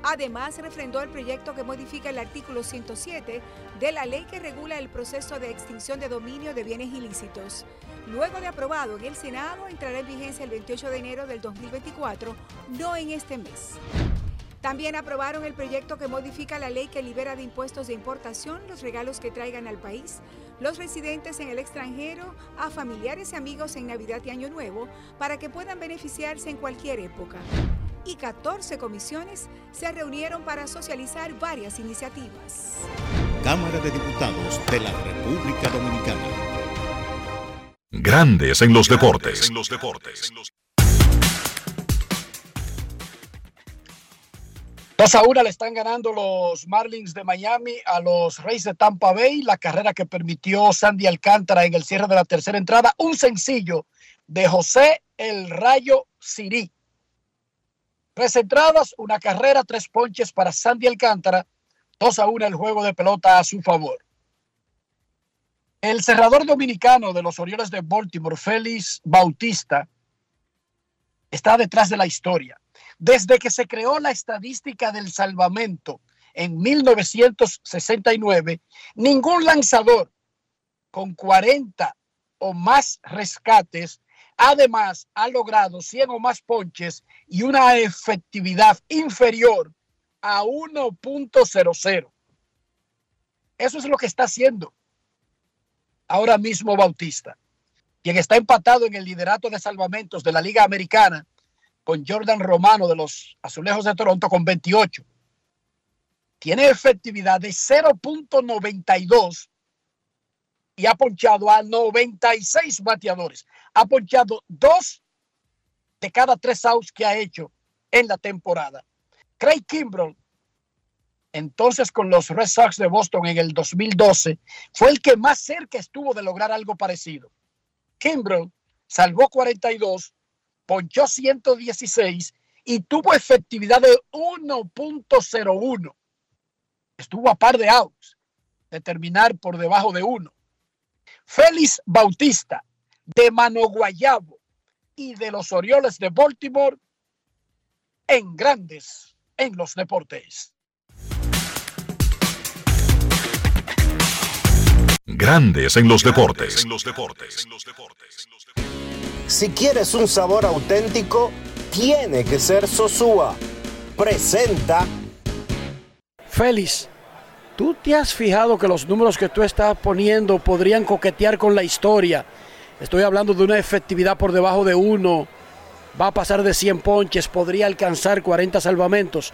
Además, refrendó el proyecto que modifica el artículo 107 de la ley que regula el proceso de extinción de dominio de bienes ilícitos. Luego de aprobado en el Senado, entrará en vigencia el 28 de enero del 2024, no en este mes. También aprobaron el proyecto que modifica la ley que libera de impuestos de importación los regalos que traigan al país los residentes en el extranjero a familiares y amigos en Navidad y Año Nuevo para que puedan beneficiarse en cualquier época. Y 14 comisiones se reunieron para socializar varias iniciativas. Cámara de Diputados de la República Dominicana. Grandes en los deportes. Dos a una le están ganando los Marlins de Miami a los Reyes de Tampa Bay. La carrera que permitió Sandy Alcántara en el cierre de la tercera entrada. Un sencillo de José El Rayo Sirí. Tres entradas, una carrera, tres ponches para Sandy Alcántara. Dos a una el juego de pelota a su favor. El cerrador dominicano de los Orioles de Baltimore, Félix Bautista, está detrás de la historia. Desde que se creó la estadística del salvamento en 1969, ningún lanzador con 40 o más rescates. Además, ha logrado 100 o más ponches y una efectividad inferior a 1.00. Eso es lo que está haciendo ahora mismo Bautista, quien está empatado en el liderato de salvamentos de la Liga Americana con Jordan Romano de los Azulejos de Toronto con 28. Tiene efectividad de 0.92 y ha ponchado a 96 bateadores. Ha ponchado dos de cada tres outs que ha hecho en la temporada. Craig Kimbrell, entonces con los Red Sox de Boston en el 2012, fue el que más cerca estuvo de lograr algo parecido. Kimbrell salvó 42, ponchó 116 y tuvo efectividad de 1.01. Estuvo a par de outs de terminar por debajo de uno. Félix Bautista de Mano Guayabo y de los Orioles de Baltimore en grandes en los deportes. Grandes en los deportes. Si quieres un sabor auténtico, tiene que ser Sosúa. Presenta. Félix, ¿tú te has fijado que los números que tú estás poniendo podrían coquetear con la historia? Estoy hablando de una efectividad por debajo de uno, va a pasar de 100 ponches, podría alcanzar 40 salvamentos.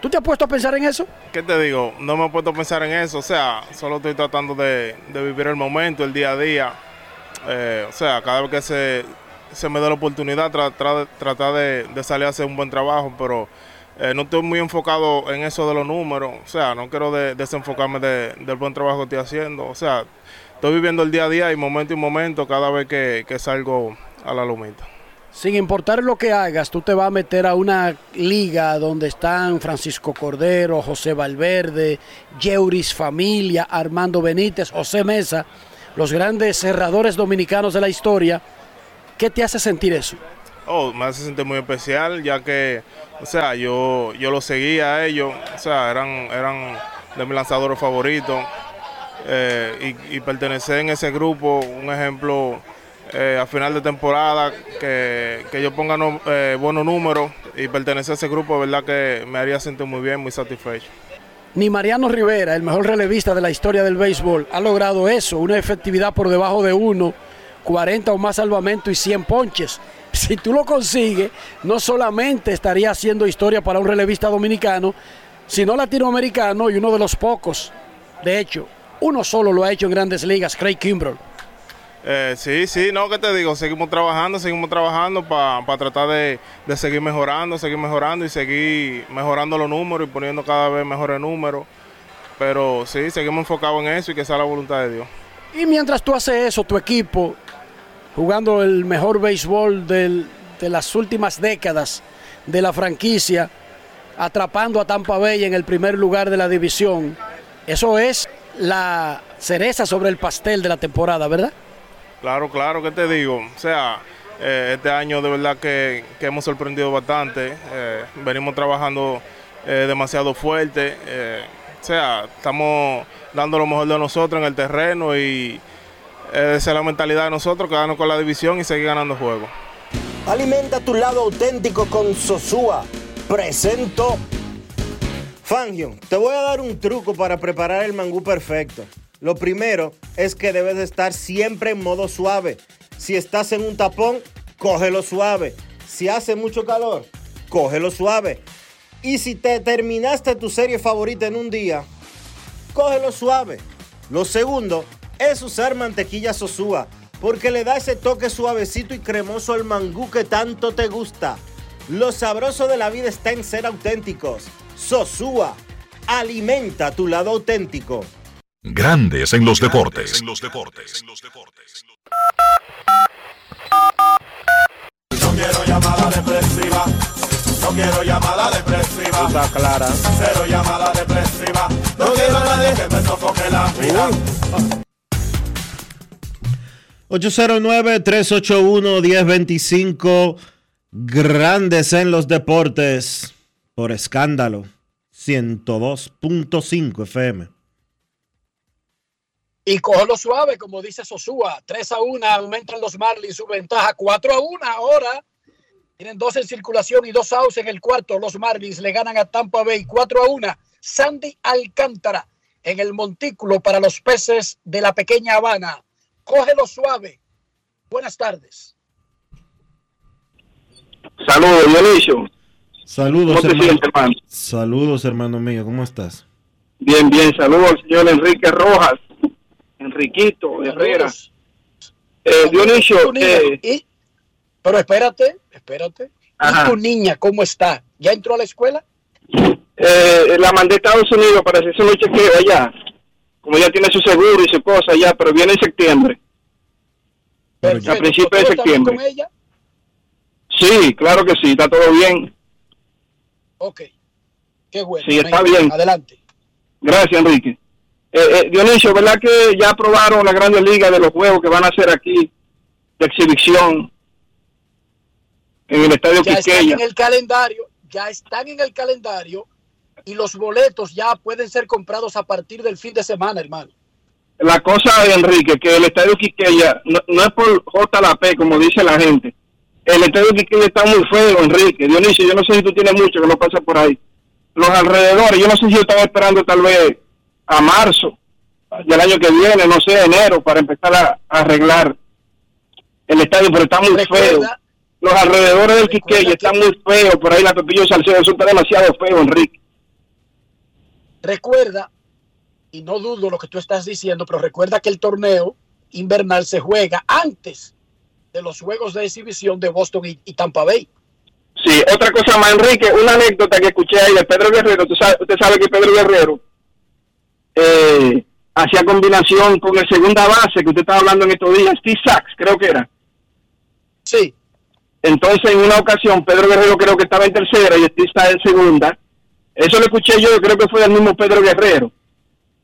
¿Tú te has puesto a pensar en eso? ¿Qué te digo? No me he puesto a pensar en eso. O sea, solo estoy tratando de, de vivir el momento, el día a día. Eh, o sea, cada vez que se, se me da la oportunidad, tra- tra- tratar de, salir a hacer un buen trabajo, pero eh, no estoy muy enfocado en eso de los números. O sea, no quiero de- desenfocarme de- del buen trabajo que estoy haciendo. O sea, estoy viviendo el día a día y momento y momento cada vez que, que salgo a la lumita. Sin importar lo que hagas, tú te vas a meter a una liga donde están Francisco Cordero, José Valverde, Yeuris Familia, Armando Benítez, José Mesa, los grandes cerradores dominicanos de la historia. ¿Qué te hace sentir eso? Oh, me hace sentir muy especial, ya que, o sea, yo, yo los seguía a ellos, o sea, eran, eran de mis lanzadores favoritos, eh, y, y pertenecer en ese grupo, un ejemplo, eh, a final de temporada, que, que yo ponga no- eh, buenos números y pertenecer a ese grupo, verdad que me haría sentir muy bien, muy satisfecho. Ni Mariano Rivera, el mejor relevista de la historia del béisbol, ha logrado eso, una efectividad por debajo de uno, 40 o más salvamentos y 100 ponches. Si tú lo consigues, no solamente estaría haciendo historia para un relevista dominicano, sino latinoamericano y uno de los pocos. De hecho, uno solo lo ha hecho en grandes ligas, Craig Kimbrell. Eh, sí, sí, no, que te digo, seguimos trabajando, seguimos trabajando para tratar de, de seguir mejorando, seguir mejorando y seguir mejorando los números y poniendo cada vez mejores números. Pero sí, seguimos enfocados en eso y que sea la voluntad de Dios. Y mientras tú haces eso, tu equipo, jugando el mejor béisbol del- de las últimas décadas de la franquicia, atrapando a Tampa Bay en el primer lugar de la división, eso es la cereza sobre el pastel de la temporada, ¿verdad? Claro, claro, que te digo. O sea, eh, este año de verdad que, que hemos sorprendido bastante. Eh, venimos trabajando eh, demasiado fuerte. o sea, estamos dando lo mejor de nosotros en el terreno y esa es la mentalidad de nosotros, quedarnos con la división y seguir ganando juegos. Alimenta tu lado auténtico con Sosúa. Presento. Fangio, te voy a dar un truco para preparar el mangú perfecto. Lo primero es que debes de estar siempre en modo suave. Si estás en un tapón, cógelo suave. Si hace mucho calor, cógelo suave. Y si te terminaste tu serie favorita en un día, cógelo suave. Lo segundo es usar mantequilla Sosúa, porque le da ese toque suavecito y cremoso al mangú que tanto te gusta. Lo sabroso de la vida está en ser auténticos. Sosúa, alimenta tu lado auténtico. Grandes en los deportes. No quiero llamada depresiva. No quiero llamada depresiva. Está clara. Cero llamada depresiva. No quiero a nadie que me sofoque la vida. 809-381-1025. Grandes en los deportes. Por escándalo. 102.5 FM. Y cógelo suave, como dice Sosúa. 3 a 1 aumentan los Marlins su ventaja. 4 a 1 ahora. Tienen dos en circulación y dos outs en el cuarto. Los Marlins le ganan a Tampa Bay 4 a 1. Sandy Alcántara en el montículo para los peces de la pequeña Habana. Cógelo suave. Buenas tardes. Saludos, Dionisio. Saludos, ¿Cómo te hermano. sientes, hermano? Saludos, hermano mío. ¿Cómo estás? Bien, bien. Saludos al señor Enrique Rojas. Enriquito Herrera. Eh, Dionisio, eh, y- pero espérate, espérate. Ajá. ¿Y tu niña cómo está? ¿Ya entró a la escuela? eh, la mandé a Estados Unidos para hacerse un chequeo allá. Como ya tiene su seguro y su cosa allá, pero viene en septiembre. A principios de ¿Todo está bien septiembre. con ella? Sí, claro que sí, está todo bien. Ok. Qué bueno. Sí, está bien. Adelante. Gracias, Enrique. Eh, eh, Dionisio, ¿verdad que ya aprobaron la Grande Liga de los juegos que van a hacer aquí de exhibición en el Estadio Ya están en el calendario, ya están en el calendario y los boletos ya pueden ser comprados a partir del fin de semana, hermano. La cosa, Enrique, que el Estadio Quisqueya no, no es por JLP, como dice la gente. El Estadio Quisqueya está muy feo, Enrique. Dionisio, yo no sé si tú tienes mucho que no pasa por ahí. Los alrededores, yo no sé si yo estaba esperando tal vez a marzo del año que viene, no sé, enero, para empezar a, a arreglar el estadio, pero está muy feo. Los alrededores del Quisqueya están muy feos, por ahí la Pepillo Salcedo, eso está demasiado feo, Enrique. Recuerda, y no dudo lo que tú estás diciendo, pero recuerda que el torneo invernal se juega antes de los juegos de exhibición de Boston y, y Tampa Bay. Sí, otra cosa más, Enrique, una anécdota que escuché ahí de Pedro Guerrero. Tú sabe- usted sabe que Pedro Guerrero eh, hacía combinación con el segunda base que usted estaba hablando en estos días, Steve Sachs, creo que era. Sí. Entonces, en una ocasión, Pedro Guerrero creo que estaba en tercera y Steve está en segunda. Eso lo escuché yo, creo que fue del mismo Pedro Guerrero.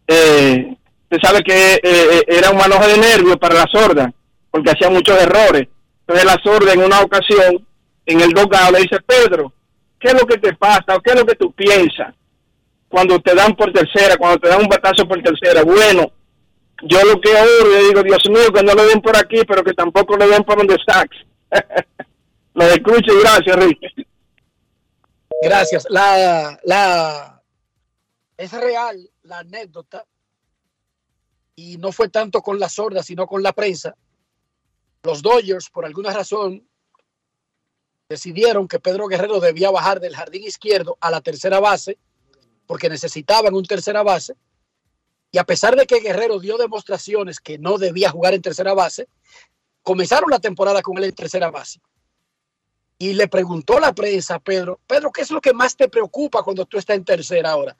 Eh, usted sabe que eh, eh, era un manojo de nervios para la sorda, porque hacía muchos errores. Entonces, la sorda en una ocasión, en el dogado, le dice, Pedro, ¿qué es lo que te pasa? ¿O qué es lo que tú piensas? Cuando te dan por tercera, cuando te dan un batazo por tercera. Bueno, yo lo que oro, yo digo, Dios mío, que no lo den por aquí, pero que tampoco lo den por donde Sachs. lo escucho y gracias, Enrique. Gracias. La, la, es real la anécdota y no fue tanto con la sorda, sino con la prensa. Los Dodgers, por alguna razón, decidieron que Pedro Guerrero debía bajar del jardín izquierdo a la tercera base porque necesitaban un tercera base. Y a pesar de que Guerrero dio demostraciones que no debía jugar en tercera base, comenzaron la temporada con él en tercera base. Y le preguntó la prensa Pedro, Pedro, ¿qué es lo que más te preocupa cuando tú estás en tercera ahora?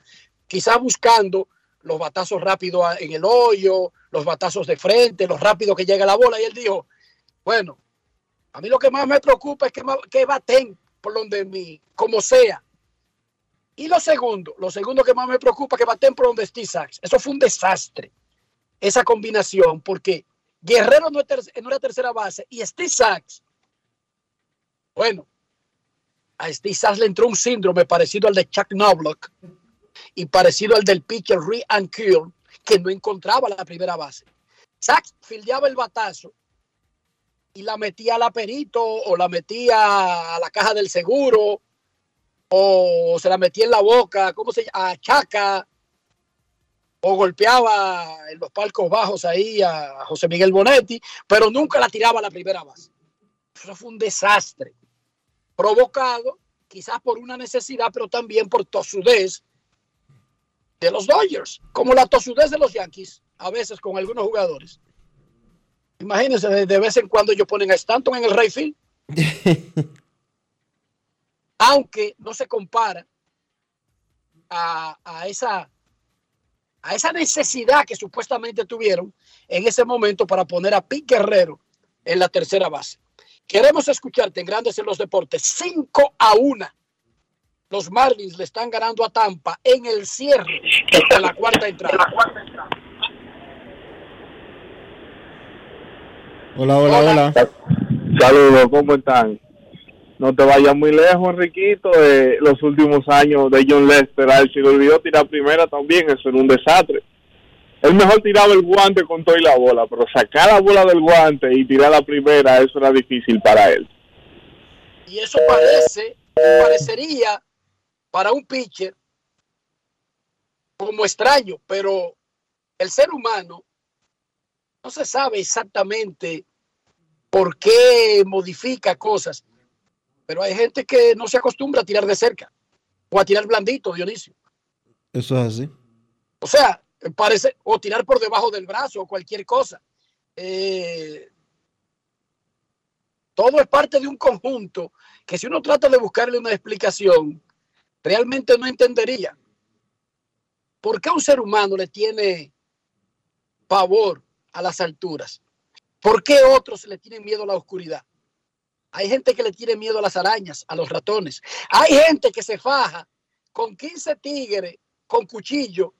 Quizá buscando los batazos rápidos en el hoyo, los batazos de frente, los rápidos que llega la bola. Y él dijo, bueno, a mí lo que más me preocupa es que, que baten por donde mí, como sea. Y lo segundo, lo segundo que más me preocupa es que baten por donde Steve Sachs. Eso fue un desastre, esa combinación, porque Guerrero no era tercera base y Steve Sachs, bueno, a Steve Sachs le entró un síndrome parecido al de Chuck Knobloch y parecido al del pitcher Ree Ankiel, que no encontraba la primera base. Sachs fildeaba el batazo y la metía al aperito o la metía a la caja del seguro o se la metía en la boca, ¿cómo se llama? A Chaca o golpeaba en los palcos bajos ahí a José Miguel Bonetti, pero nunca la tiraba a la primera base. Eso fue un desastre, provocado quizás por una necesidad, pero también por tosudez de los Dodgers, como la tosudez de los Yankees, a veces con algunos jugadores. Imagínense, de, vez en cuando ellos ponen a Stanton en el right field. Aunque no se compara a, a esa, a esa necesidad que supuestamente tuvieron en ese momento para poner a Pete Guerrero en la tercera base. Queremos escucharte en Grandes en los Deportes. 5 a 1. Los Marlins le están ganando a Tampa en el cierre de la cuarta entrada. Hola, hola, hola. Saludos, ¿cómo están? No te vayas muy lejos, Enriquito. De los últimos años de John Lester, a él se le olvidó tirar primera también. Eso era un desastre. Él mejor tiraba el guante con todo y la bola, pero sacar la bola del guante y tirar la primera, eso era difícil para él. Y eso parece, parecería para un pitcher como extraño, pero el ser humano no se sabe exactamente por qué modifica cosas, pero hay gente que no se acostumbra a tirar de cerca o a tirar blandito, Dionisio. Eso es así. O sea, parece, o tirar por debajo del brazo o cualquier cosa. Eh, todo es parte de un conjunto que si uno trata de buscarle una explicación, realmente no entendería. ¿Por qué un ser humano le tiene pavor a las alturas? ¿Por qué otros le tienen miedo a la oscuridad? Hay gente que le tiene miedo a las arañas, a los ratones. Hay gente que se faja con 15 tigres, con cuchillo,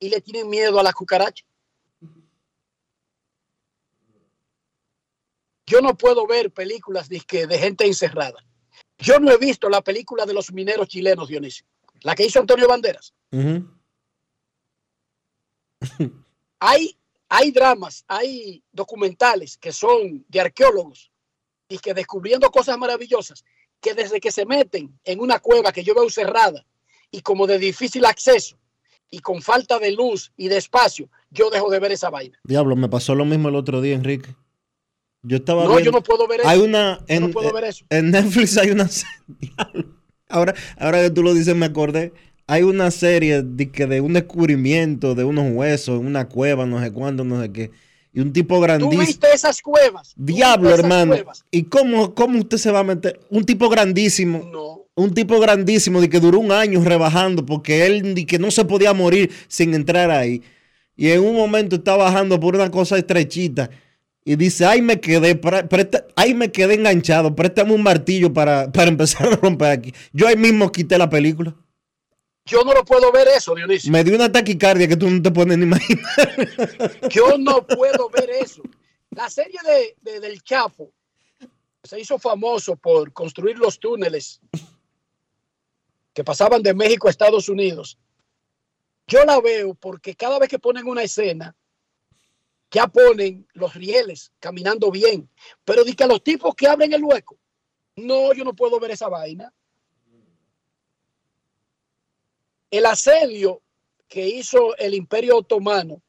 y le tienen miedo a la cucaracha. Yo no puedo ver películas de, de gente encerrada. Yo no he visto la película de los mineros chilenos, Dionisio, la que hizo Antonio Banderas. hay, hay dramas, hay documentales que son de arqueólogos y que descubriendo cosas maravillosas, que desde que se meten en una cueva que yo veo cerrada y como de difícil acceso y con falta de luz y de espacio, yo dejo de ver esa vaina. Diablo, me pasó lo mismo el otro día, Enrique. Yo estaba No, yo no puedo ver eso. Hay una Yo en, no puedo ver eso. en Netflix hay una ahora ahora que tú lo dices me acordé. Hay una serie de que de un descubrimiento de unos huesos en una cueva, no sé cuándo, no sé qué. Y un tipo ¿Tú grandísimo. viste esas cuevas? ¿Tú Diablo, esas hermano. cuevas? ¿Y cómo, cómo usted se va a meter? Un tipo grandísimo. Un tipo grandísimo de que duró un año rebajando porque él de que no se podía morir sin entrar ahí. Y en un momento está bajando por una cosa estrechita y dice, ay me quedé, pre- presta- ay me quedé enganchado, préstame un martillo para, para empezar a romper aquí. Yo ahí mismo quité la película. Yo no lo puedo ver eso, Dionisio. Me dio una taquicardia que tú no te puedes ni imaginar. Yo no puedo ver eso. La serie de, de- del Chapo se hizo famoso por construir los túneles que pasaban de México a Estados Unidos. Yo la veo porque cada vez que ponen una escena, ya ponen los rieles caminando bien. Pero di que los tipos que abren el hueco, no, yo no puedo ver esa vaina. El asedio que hizo el Imperio Otomano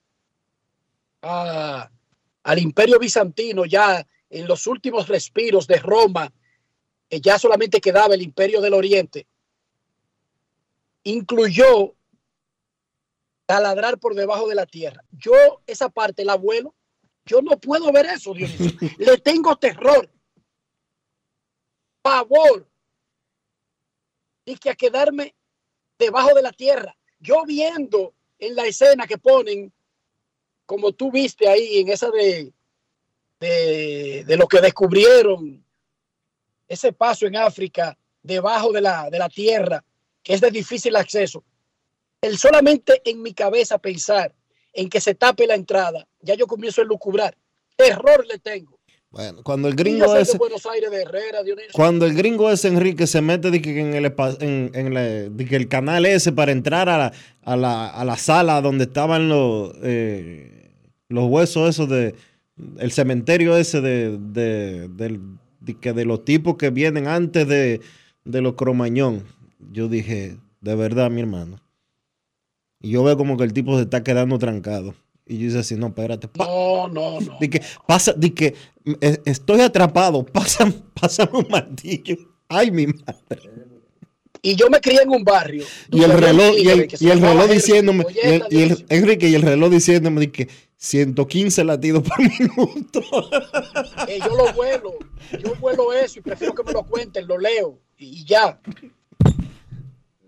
al Imperio Bizantino ya en los últimos respiros de Roma, que ya solamente quedaba el Imperio del Oriente, incluyó taladrar por debajo de la tierra. Yo esa parte la vuelo, yo no puedo ver eso. Le tengo terror, pavor, y que a quedarme debajo de la tierra. Yo viendo en la escena que ponen, como tú viste ahí, en esa de, de, de lo que descubrieron, ese paso en África, debajo de la, de la tierra, que es de difícil acceso. El solamente en mi cabeza pensar en que se tape la entrada, ya yo comienzo a lucubrar. Terror le tengo. Bueno, cuando el gringo ese, Buenos Aires de Herrera, Dionisio. cuando el gringo ese Enrique se mete de que en el, espa- en, en la- de que el canal ese para entrar a la, a la, a la sala donde estaban los, eh, los huesos esos de el cementerio ese de, de, del- de que de los tipos que vienen antes de, de los cromañón. Yo dije, de verdad, mi hermano. Y yo veo como que el tipo se está quedando trancado. Y yo dice así, no, espérate. No, no, no. Di que pasa, di que eh, estoy atrapado, pásame, pásame un martillo. Ay, mi madre. Y yo me crié en un barrio. Y el reloj, y el, y el reloj diciéndome, y el, y. Enrique, y el reloj diciéndome di que 115 latidos por minuto. que yo lo vuelo, yo vuelo eso y prefiero que me lo cuenten, lo leo y ya.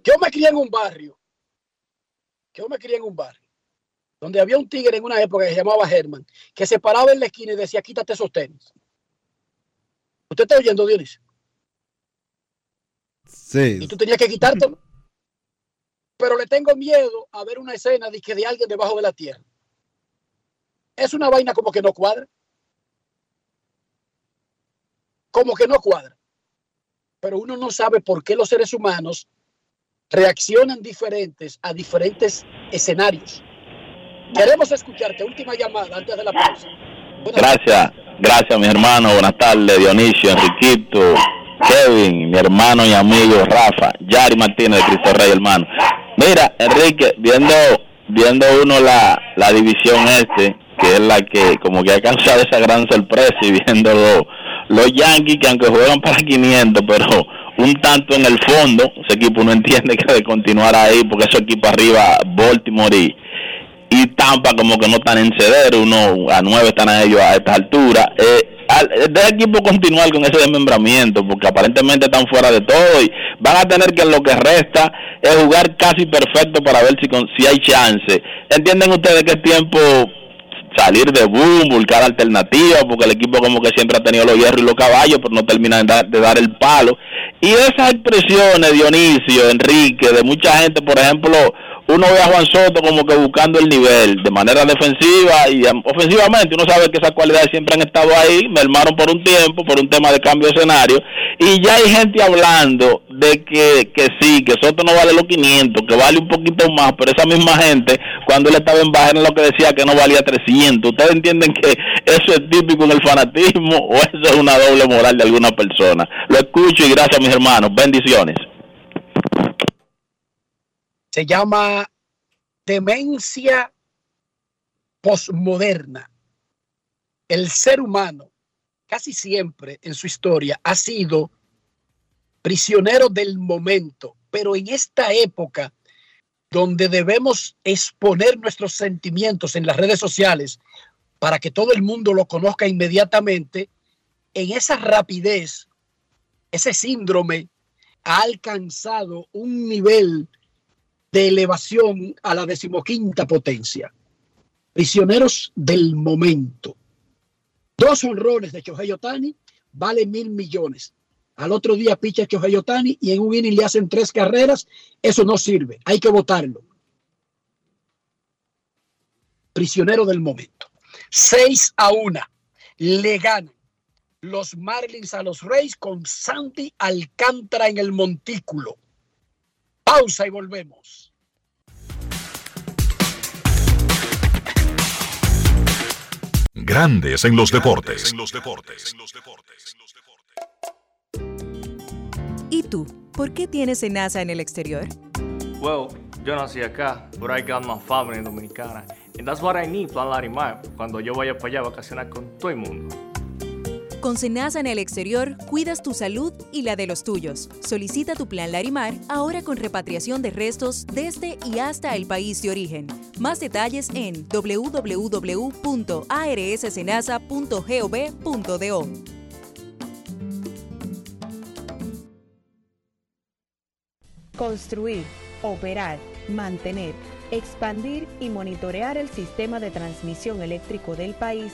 Yo me crié en un barrio, yo me crié en un barrio, donde había un tigre en una época que se llamaba Herman, que se paraba en la esquina y decía, quítate esos tenis. ¿Usted está oyendo, Dionisio? Sí. Y tú tenías que quitártelo. Pero le tengo miedo a ver una escena de, que de alguien debajo de la tierra. Es una vaina como que no cuadra. Como que no cuadra. Pero uno no sabe por qué los seres humanos reaccionan diferentes a diferentes escenarios. Queremos escucharte. Última llamada antes de la pausa. Gracias, gracias mi hermano, buenas tardes, Dionisio, Enriquito, Kevin, mi hermano y amigo Rafa, Yari Martínez de Cristo Rey, hermano. Mira, Enrique, viendo viendo uno la, la división este, que es la que como que ha causado esa gran sorpresa y viendo los, los Yankees que aunque juegan para 500, pero un tanto en el fondo, ese equipo no entiende que de continuar ahí porque ese equipo arriba, Baltimore y, Tampa como que no están en ceder, uno a nueve están a ellos a esta altura. Eh, al- de equipo continuar con ese desmembramiento porque aparentemente están fuera de todo y van a tener que lo que resta es jugar casi perfecto para ver si, con- si hay chance. ¿Entienden ustedes que es tiempo salir de boom, buscar alternativas, porque el equipo como que siempre ha tenido los hierros y los caballos, pero no termina de dar, de dar el palo. Y esas expresiones, Dionisio, Enrique, de mucha gente, por ejemplo, uno ve a Juan Soto como que buscando el nivel de manera defensiva y ofensivamente, uno sabe que esas cualidades siempre han estado ahí, mermaron por un tiempo, por un tema de cambio de escenario, y ya hay gente hablando de que, que sí, que Soto no vale los 500, que vale un poquito más, pero esa misma gente, cuando él estaba en baja, lo que decía que no valía 300. ¿Ustedes entienden que eso es típico en el fanatismo o eso es una doble moral de alguna persona? Lo escucho y gracias, mis hermanos. Bendiciones. Se llama demencia posmoderna. El ser humano casi siempre en su historia ha sido prisionero del momento, pero en esta época donde debemos exponer nuestros sentimientos en las redes sociales para que todo el mundo lo conozca inmediatamente, en esa rapidez, ese síndrome ha alcanzado un nivel de elevación a la decimoquinta potencia. Prisioneros del momento. Dos honrones de Shohei Otani valen mil millones. Al otro día picha Shohei Otani y en un inning le hacen tres carreras. Eso no sirve. Hay que votarlo. Prisionero del momento. 6 a 1. Le ganan los Marlins a los Reyes con Sandy Alcántara en el montículo. Pausa y volvemos. Grandes en los deportes. ¿Y tú? ¿Por qué tienes NASA en el exterior? Well, yo nací acá, but I got my family dominicana. And that's what I need, Plan Larimar, cuando yo vaya para allá a vacacionar con todo el mundo. Con Senasa en el exterior, cuidas tu salud y la de los tuyos. Solicita tu plan Larimar ahora con repatriación de restos desde y hasta el país de origen. Más detalles en www.arssenasa.gov.do. Construir, operar, mantener, expandir y monitorear el sistema de transmisión eléctrico del país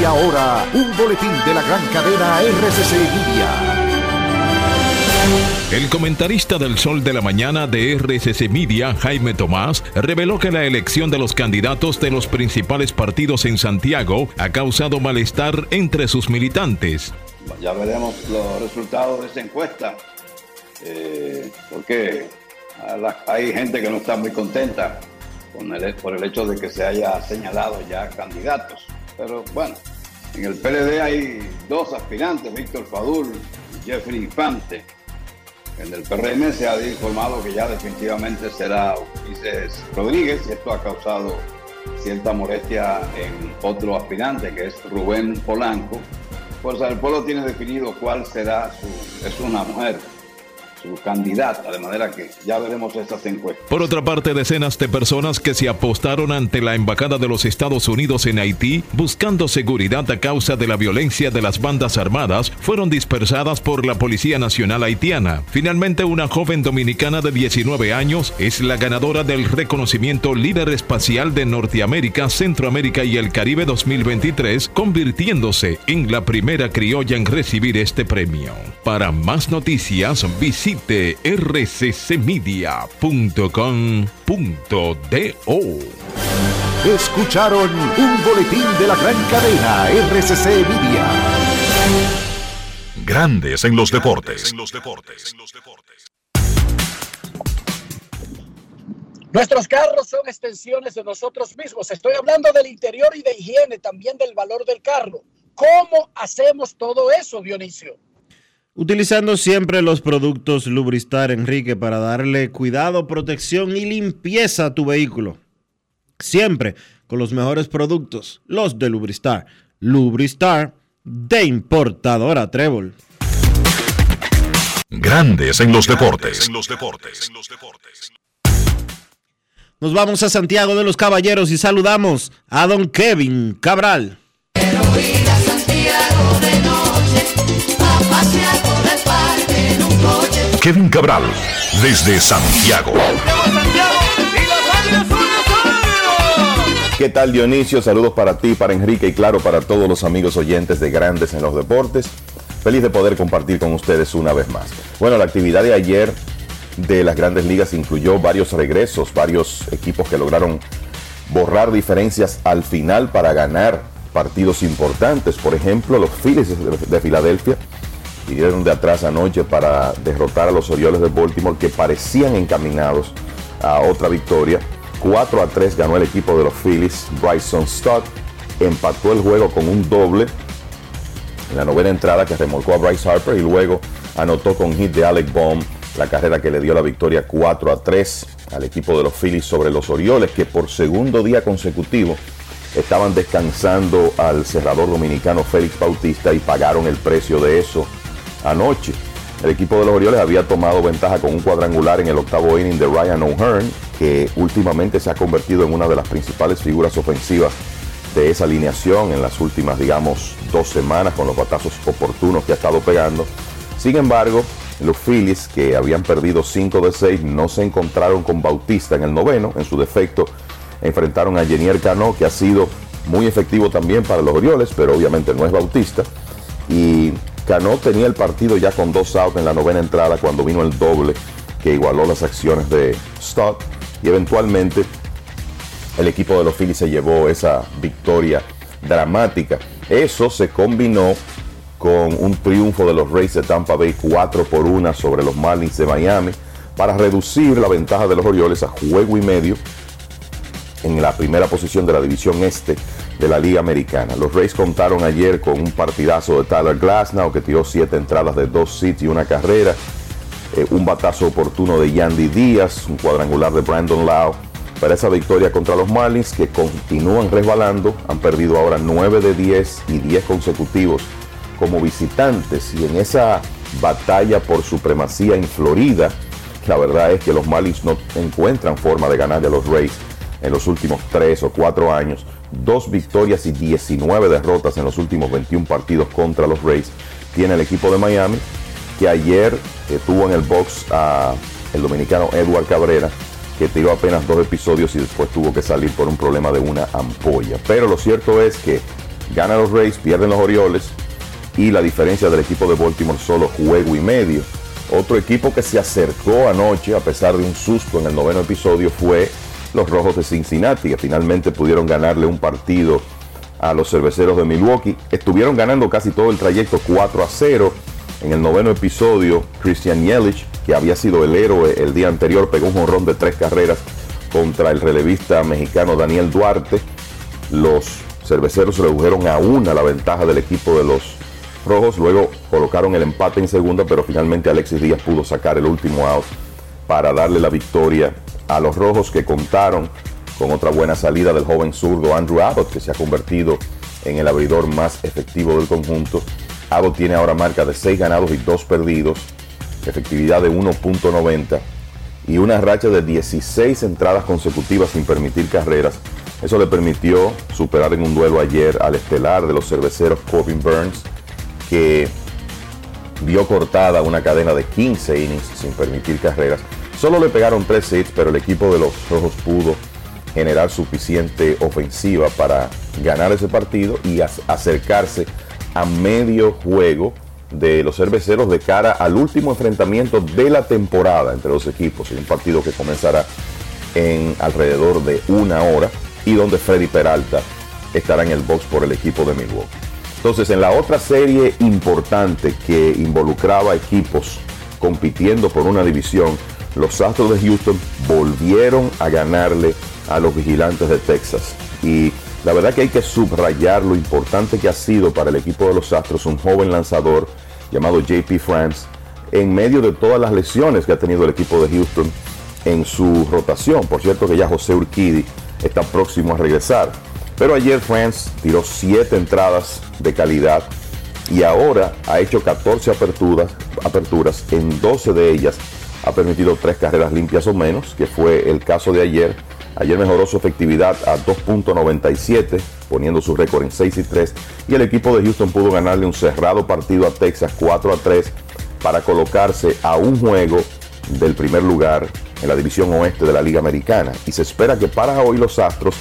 Y ahora, un boletín de la gran cadena RCC Media. El comentarista del Sol de la Mañana de RCC Media, Jaime Tomás, reveló que la elección de los candidatos de los principales partidos en Santiago ha causado malestar entre sus militantes. Ya veremos los resultados de esa encuesta, eh, porque hay gente que no está muy contenta por el hecho de que se haya señalado ya candidatos. Pero bueno, en el PLD hay dos aspirantes, Víctor Fadul y Jeffrey Infante. En el PRM se ha informado que ya definitivamente será Ulises Rodríguez y esto ha causado cierta molestia en otro aspirante que es Rubén Polanco. Fuerza del Pueblo tiene definido cuál será su, es una mujer, su candidata, de manera que ya veremos estas encuestas. Por otra parte, decenas de personas que se apostaron ante la Embajada de los Estados Unidos en Haití buscando seguridad a causa de la violencia de las bandas armadas fueron dispersadas por la Policía Nacional Haitiana. Finalmente, una joven dominicana de 19 años es la ganadora del reconocimiento Líder Espacial de Norteamérica, Centroamérica y el Caribe 2023, convirtiéndose en la primera criolla en recibir este premio. Para más noticias, visite rccmedia.com.do. Escucharon un boletín de la gran cadena RCC Media. Grandes en los deportes. Nuestros carros son extensiones de nosotros mismos. Estoy hablando del interior y de higiene, también del valor del carro. ¿Cómo hacemos todo eso, Dionisio? Utilizando siempre los productos Lubristar, Enrique, para darle cuidado, protección y limpieza a tu vehículo. Siempre con los mejores productos, los de Lubristar. Lubristar de importadora Trébol. Grandes en los deportes. Nos vamos a Santiago de los Caballeros y saludamos a don Kevin Cabral. Kevin Cabral, desde Santiago. ¿Qué tal Dionisio? Saludos para ti, para Enrique y claro para todos los amigos oyentes de Grandes en los Deportes. Feliz de poder compartir con ustedes una vez más. Bueno, la actividad de ayer de las grandes ligas incluyó varios regresos, varios equipos que lograron borrar diferencias al final para ganar partidos importantes. Por ejemplo, los Phillies de de Filadelfia vinieron de atrás anoche para derrotar a los Orioles de Baltimore que parecían encaminados a otra victoria. 4 a 3 ganó el equipo de los Phillies. Bryson Stott empató el juego con un doble en la novena entrada que remolcó a Bryce Harper y luego anotó con hit de Alec Baum la carrera que le dio la victoria 4 a 3 al equipo de los Phillies sobre los Orioles que por segundo día consecutivo estaban descansando al cerrador dominicano Félix Bautista y pagaron el precio de eso anoche. El equipo de los Orioles había tomado ventaja con un cuadrangular en el octavo inning de Ryan O'Hearn, que últimamente se ha convertido en una de las principales figuras ofensivas de esa alineación en las últimas, digamos, dos semanas con los batazos oportunos que ha estado pegando. Sin embargo, los Phillies, que habían perdido 5 de 6, no se encontraron con Bautista en el noveno. En su defecto, enfrentaron a Jenier Cano, que ha sido muy efectivo también para los Orioles, pero obviamente no es Bautista. Y Cano tenía el partido ya con dos outs en la novena entrada cuando vino el doble que igualó las acciones de Stott y eventualmente el equipo de los Phillies se llevó esa victoria dramática. Eso se combinó con un triunfo de los Rays de Tampa Bay 4 por 1 sobre los Marlins de Miami para reducir la ventaja de los Orioles a juego y medio en la primera posición de la división este de la Liga Americana. Los Rays contaron ayer con un partidazo de Tyler Glasnow que tiró siete entradas de dos hits y una carrera, eh, un batazo oportuno de Yandy Díaz, un cuadrangular de Brandon Lau. Para esa victoria contra los Marlins que continúan resbalando, han perdido ahora 9 de 10 y 10 consecutivos como visitantes. Y en esa batalla por supremacía en Florida, la verdad es que los Marlins no encuentran forma de ganarle a los Rays en los últimos 3 o 4 años. Dos victorias y 19 derrotas en los últimos 21 partidos contra los Rays tiene el equipo de Miami, que ayer tuvo en el box a el dominicano Edward Cabrera, que tiró apenas dos episodios y después tuvo que salir por un problema de una ampolla. Pero lo cierto es que ganan los Rays, pierden los Orioles y la diferencia del equipo de Baltimore solo juego y medio. Otro equipo que se acercó anoche a pesar de un susto en el noveno episodio fue los Rojos de Cincinnati, que finalmente pudieron ganarle un partido a los cerveceros de Milwaukee. Estuvieron ganando casi todo el trayecto 4 a 0. En el noveno episodio, Christian Yelich, que había sido el héroe el día anterior, pegó un jonrón de tres carreras contra el relevista mexicano Daniel Duarte. Los cerveceros redujeron a una la ventaja del equipo de los rojos. Luego colocaron el empate en segunda, pero finalmente Alexis Díaz pudo sacar el último out para darle la victoria a los rojos que contaron con otra buena salida del joven zurdo Andrew Abbott, que se ha convertido en el abridor más efectivo del conjunto. Abbott tiene ahora marca de 6 ganados y 2 perdidos. efectividad de 1.90 y una racha de 16 entradas consecutivas sin permitir carreras. Eso le permitió superar en un duelo ayer al estelar de los cerveceros Corbin Burns, que vio cortada una cadena de 15 innings sin permitir carreras. Solo le pegaron 3 hits, pero el equipo de los Rojos pudo generar suficiente ofensiva para ganar ese partido y ac- acercarse a medio juego de los cerveceros de cara al último enfrentamiento de la temporada entre los equipos. Un partido que comenzará en alrededor de una hora y donde Freddy Peralta estará en el box por el equipo de Milwaukee. Entonces, en la otra serie importante que involucraba equipos compitiendo por una división, los Astros de Houston volvieron a ganarle a los vigilantes de Texas. Y la verdad que hay que subrayar lo importante que ha sido para el equipo de los Astros un joven lanzador llamado JP France en medio de todas las lesiones que ha tenido el equipo de Houston en su rotación. Por cierto que ya José Urquidi está próximo a regresar. Pero ayer France tiró 7 entradas de calidad y ahora ha hecho 14 aperturas, aperturas. En 12 de ellas ha permitido 3 carreras limpias o menos, que fue el caso de ayer. Ayer mejoró su efectividad a 2.97, poniendo su récord en 6 y 3. Y el equipo de Houston pudo ganarle un cerrado partido a Texas 4 a 3 para colocarse a un juego del primer lugar en la división oeste de la Liga Americana. Y se espera que para hoy los Astros,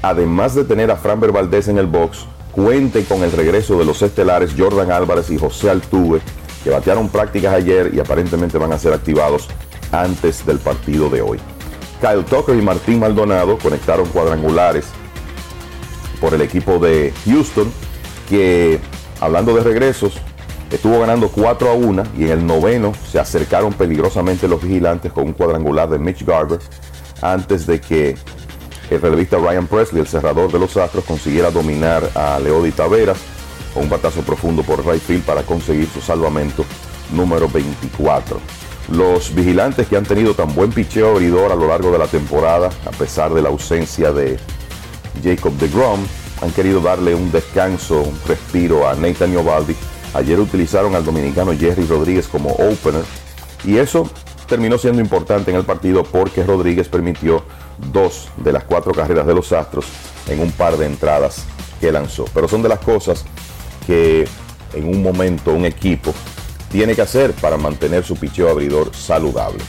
además de tener a Framber Valdez en el box, cuente con el regreso de los estelares Jordan Álvarez y José Altuve, que batearon prácticas ayer y aparentemente van a ser activados antes del partido de hoy. Kyle Tucker y Martín Maldonado conectaron cuadrangulares por el equipo de Houston, que hablando de regresos, estuvo ganando 4 a 1 y en el noveno se acercaron peligrosamente los vigilantes con un cuadrangular de Mitch Garber antes de que el relevista Ryan Presley, el cerrador de los Astros, consiguiera dominar a Leody Taveras un batazo profundo por right field para conseguir su salvamento número 24. Los vigilantes que han tenido tan buen picheo abridor a lo largo de la temporada, a pesar de la ausencia de Jacob de Grom, han querido darle un descanso, un respiro a Nathan Ovaldi. Ayer utilizaron al dominicano Jerry Rodríguez como opener y eso terminó siendo importante en el partido porque Rodríguez permitió dos de las cuatro carreras de los Astros en un par de entradas que lanzó. Pero son de las cosas que en un momento un equipo tiene que hacer para mantener su picheo abridor saludable.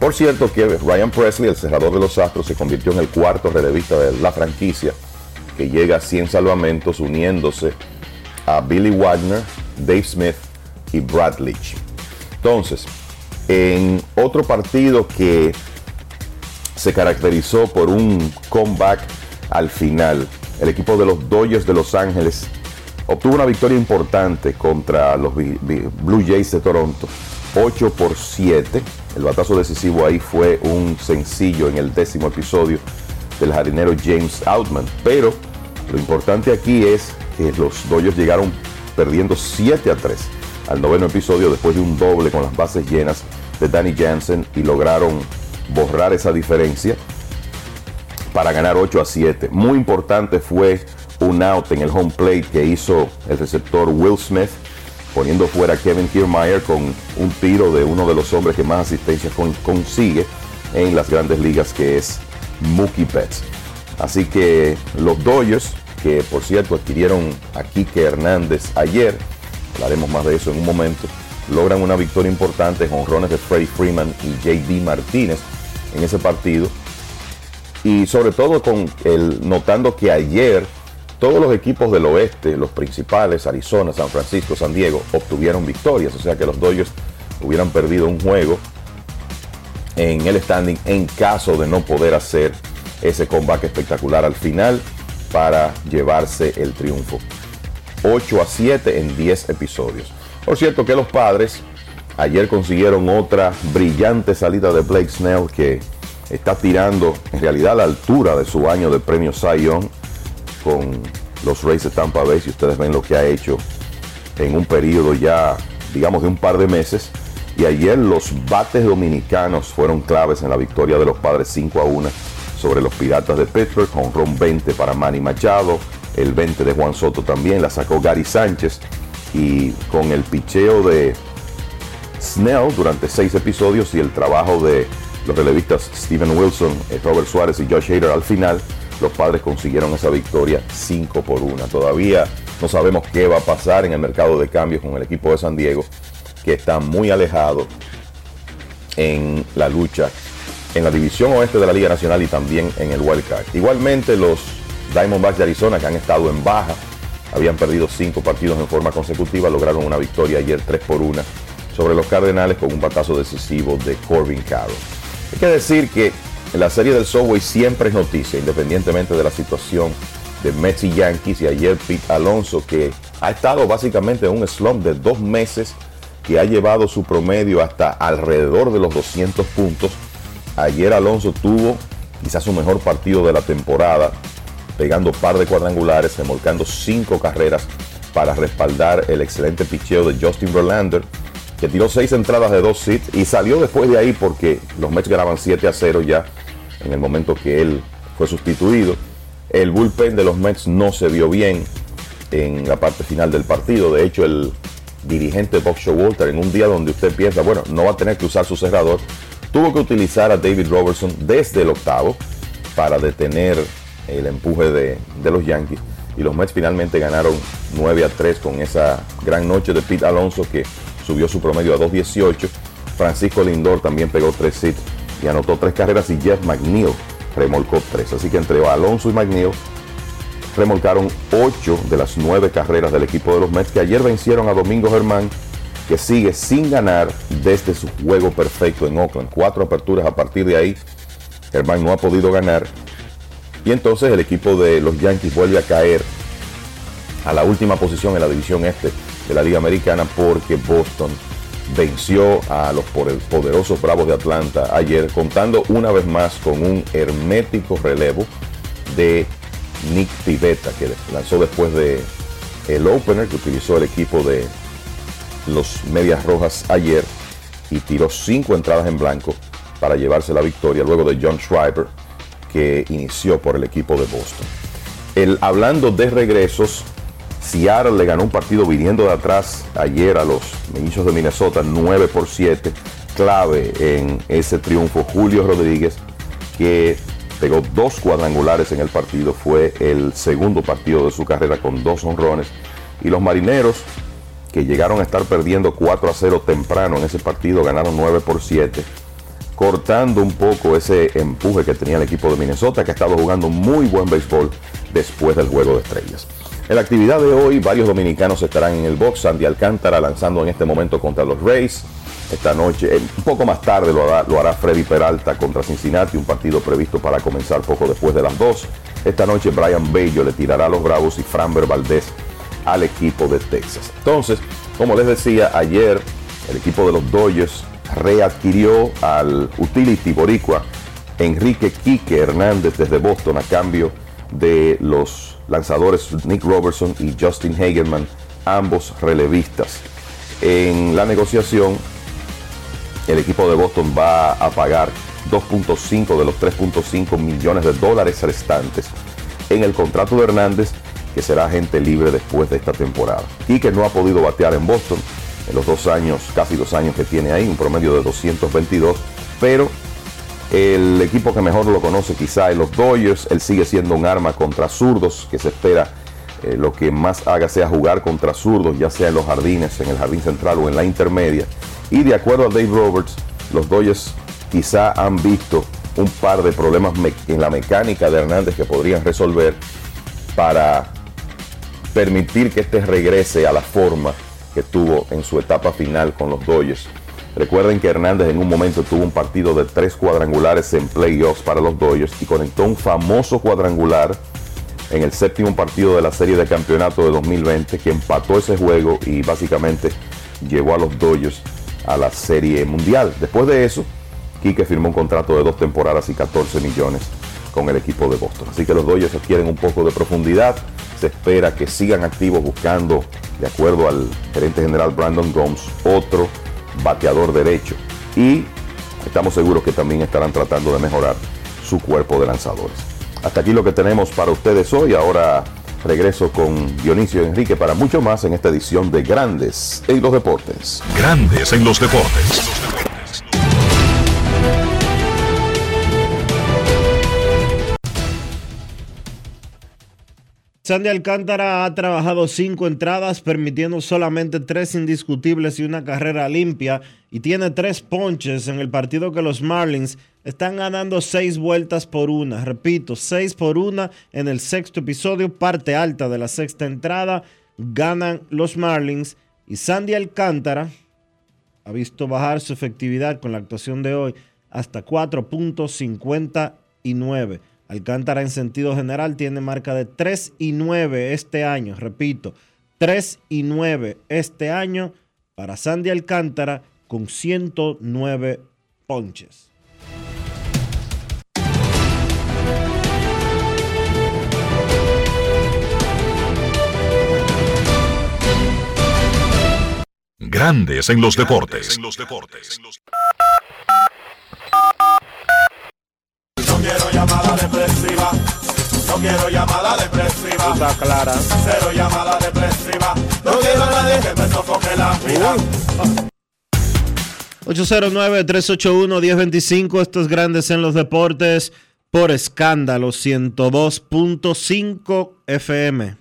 Por cierto que Ryan Presley, el cerrador de los Astros, se convirtió en el cuarto relevista de la franquicia que llega a 100 salvamentos uniéndose a Billy Wagner, Dave Smith y Brad Leach. Entonces, en otro partido que se caracterizó por un comeback al final, el equipo de los Dodgers de Los Ángeles obtuvo una victoria importante contra los Blue Jays de Toronto, 8 por 7. El batazo decisivo ahí fue un sencillo en el décimo episodio del jardinero James Outman. Pero lo importante aquí es que los Dodgers llegaron perdiendo 7 a 3 al noveno episodio después de un doble con las bases llenas de Danny Jansen y lograron borrar esa diferencia para ganar 8 a 7. Muy importante fue un out en el home plate que hizo el receptor Will Smith, poniendo fuera a Kevin Kiermaier con un tiro de uno de los hombres que más asistencias con- consigue en las grandes ligas, que es Mookie Betts. Así que los Dodgers, que por cierto adquirieron a Kike Hernández ayer, hablaremos más de eso en un momento, logran una victoria importante con honrones de Freddie Freeman y JD Martínez en ese partido y sobre todo con el notando que ayer todos los equipos del oeste, los principales, Arizona, San Francisco, San Diego, obtuvieron victorias, o sea que los Dodgers hubieran perdido un juego en el standing en caso de no poder hacer ese comeback espectacular al final para llevarse el triunfo. 8 a 7 en 10 episodios. Por cierto que los padres ayer consiguieron otra brillante salida de Blake Snell que está tirando en realidad a la altura de su año de premio Cy con los Rays de Tampa Bay. Si ustedes ven lo que ha hecho en un periodo ya, digamos, de un par de meses. Y ayer los bates dominicanos fueron claves en la victoria de los padres 5 a 1 sobre los Piratas de Pittsburgh, con ron 20 para Manny Machado, el 20 de Juan Soto también, la sacó Gary Sánchez y con el picheo de Snell durante seis episodios y el trabajo de los relevistas Steven Wilson, eh, Robert Suárez y Josh Hader al final, los padres consiguieron esa victoria 5 por 1. Todavía no sabemos qué va a pasar en el mercado de cambios con el equipo de San Diego, que está muy alejado en la lucha en la división oeste de la Liga Nacional y también en el Wild Card. Igualmente los Diamondbacks de Arizona que han estado en baja, habían perdido cinco partidos en forma consecutiva, lograron una victoria ayer 3 por 1 sobre los Cardenales con un batazo decisivo de Corbin Carroll. Hay que decir que en la serie del Subway siempre es noticia, independientemente de la situación de Mets y Yankees. Y ayer Pete Alonso, que ha estado básicamente en un slump de dos meses, que ha llevado su promedio hasta alrededor de los 200 puntos. Ayer Alonso tuvo quizás su mejor partido de la temporada, pegando par de cuadrangulares, remolcando cinco carreras para respaldar el excelente picheo de Justin Verlander, que tiró seis entradas de dos hits y salió después de ahí porque los Mets ganaban 7 a 0 ya en el momento que él fue sustituido. El bullpen de los Mets no se vio bien en la parte final del partido. De hecho, el dirigente Bob Showalter, en un día donde usted piensa, bueno, no va a tener que usar su cerrador, tuvo que utilizar a David Robertson desde el octavo para detener el empuje de, de los Yankees. Y los Mets finalmente ganaron 9 a 3 con esa gran noche de Pete Alonso que subió su promedio a 2.18. Francisco Lindor también pegó 3 hits y anotó 3 carreras y Jeff McNeil remolcó 3. Así que entre Alonso y McNeil remolcaron 8 de las 9 carreras del equipo de los Mets que ayer vencieron a Domingo Germán que sigue sin ganar desde su juego perfecto en Oakland. Cuatro aperturas a partir de ahí. Germán no ha podido ganar. Y entonces el equipo de los Yankees vuelve a caer a la última posición en la división este de la Liga Americana porque Boston venció a los poderosos Bravos de Atlanta ayer, contando una vez más con un hermético relevo de Nick Pivetta, que lanzó después de el opener que utilizó el equipo de los Medias Rojas ayer y tiró cinco entradas en blanco para llevarse la victoria luego de John Schreiber que inició por el equipo de Boston. El, hablando de regresos, Seattle le ganó un partido viniendo de atrás ayer a los Mellizos de Minnesota 9 por 7. Clave en ese triunfo Julio Rodríguez que pegó dos cuadrangulares en el partido. Fue el segundo partido de su carrera con dos honrones. Y los marineros que llegaron a estar perdiendo 4 a 0 temprano en ese partido ganaron 9 por 7 cortando un poco ese empuje que tenía el equipo de Minnesota, que ha estado jugando muy buen béisbol después del juego de estrellas. En la actividad de hoy, varios dominicanos estarán en el box. Sandy Alcántara lanzando en este momento contra los Rays. Esta noche, eh, un poco más tarde, lo hará, Freddy Peralta contra Cincinnati, un partido previsto para comenzar poco después de las 2. Esta noche, Brian Bello le tirará a los Bravos y Framber Valdez al equipo de Texas. Entonces, como les decía, ayer el equipo de los Dodgers readquirió al utility boricua Enrique Quique Hernández desde Boston a cambio de los lanzadores Nick Robertson y Justin Hagerman, ambos relevistas. En la negociación, el equipo de Boston va a pagar 2.5 de los 3.5 millones de dólares restantes en el contrato de Hernández, que será agente libre después de esta temporada. Quique no ha podido batear en Boston en los dos años, casi dos años que tiene ahí, un promedio de 222, pero el equipo que mejor lo conoce quizá es los Dodgers, él sigue siendo un arma contra zurdos, que se espera eh, lo que más haga sea jugar contra zurdos, ya sea en los jardines, en el jardín central o en la intermedia. Y de acuerdo a Dave Roberts, los Dodgers quizá han visto un par de problemas en la mecánica de Hernández que podrían resolver para permitir que este regrese a la forma que tuvo en su etapa final con los Dodgers. Recuerden que Hernández en un momento tuvo un partido de tres cuadrangulares en playoffs para los Dodgers y conectó un famoso cuadrangular en el séptimo partido de la serie de campeonato de 2020 que empató ese juego y básicamente llevó a los Dodgers a la serie mundial. Después de eso, Quique firmó un contrato de dos temporadas y 14 millones con el equipo de Boston. Así que los Dodgers adquieren un poco de profundidad. Se espera que sigan activos buscando, de acuerdo al gerente general Brandon Gomes, otro bateador derecho. Y estamos seguros que también estarán tratando de mejorar su cuerpo de lanzadores. Hasta aquí lo que tenemos para ustedes hoy. Ahora Regreso con Dionisio Enrique para mucho más en esta edición de Grandes en los Deportes. Grandes en los deportes. Sandy Alcántara ha trabajado cinco entradas, permitiendo solamente tres indiscutibles y una carrera limpia, y tiene tres ponches en el partido que los Marlins están ganando seis vueltas por una. Repito, seis por una en el sexto episodio, parte alta de la sexta entrada, ganan los Marlins y Sandy Alcántara ha visto bajar su efectividad con la actuación de hoy hasta 4.59. Alcántara en sentido general tiene marca de 3 y 9 este año, repito, 3 y 9 este año para Sandy Alcántara con 109 ponches. Grandes en los deportes. No quiero llamada depresiva. No quiero llamada depresiva. Está clara. Cero llamada depresiva. No quiero a nadie que me sofoque la vida. 809-381-1025, estos grandes en los deportes por escándalo 102.5 FM.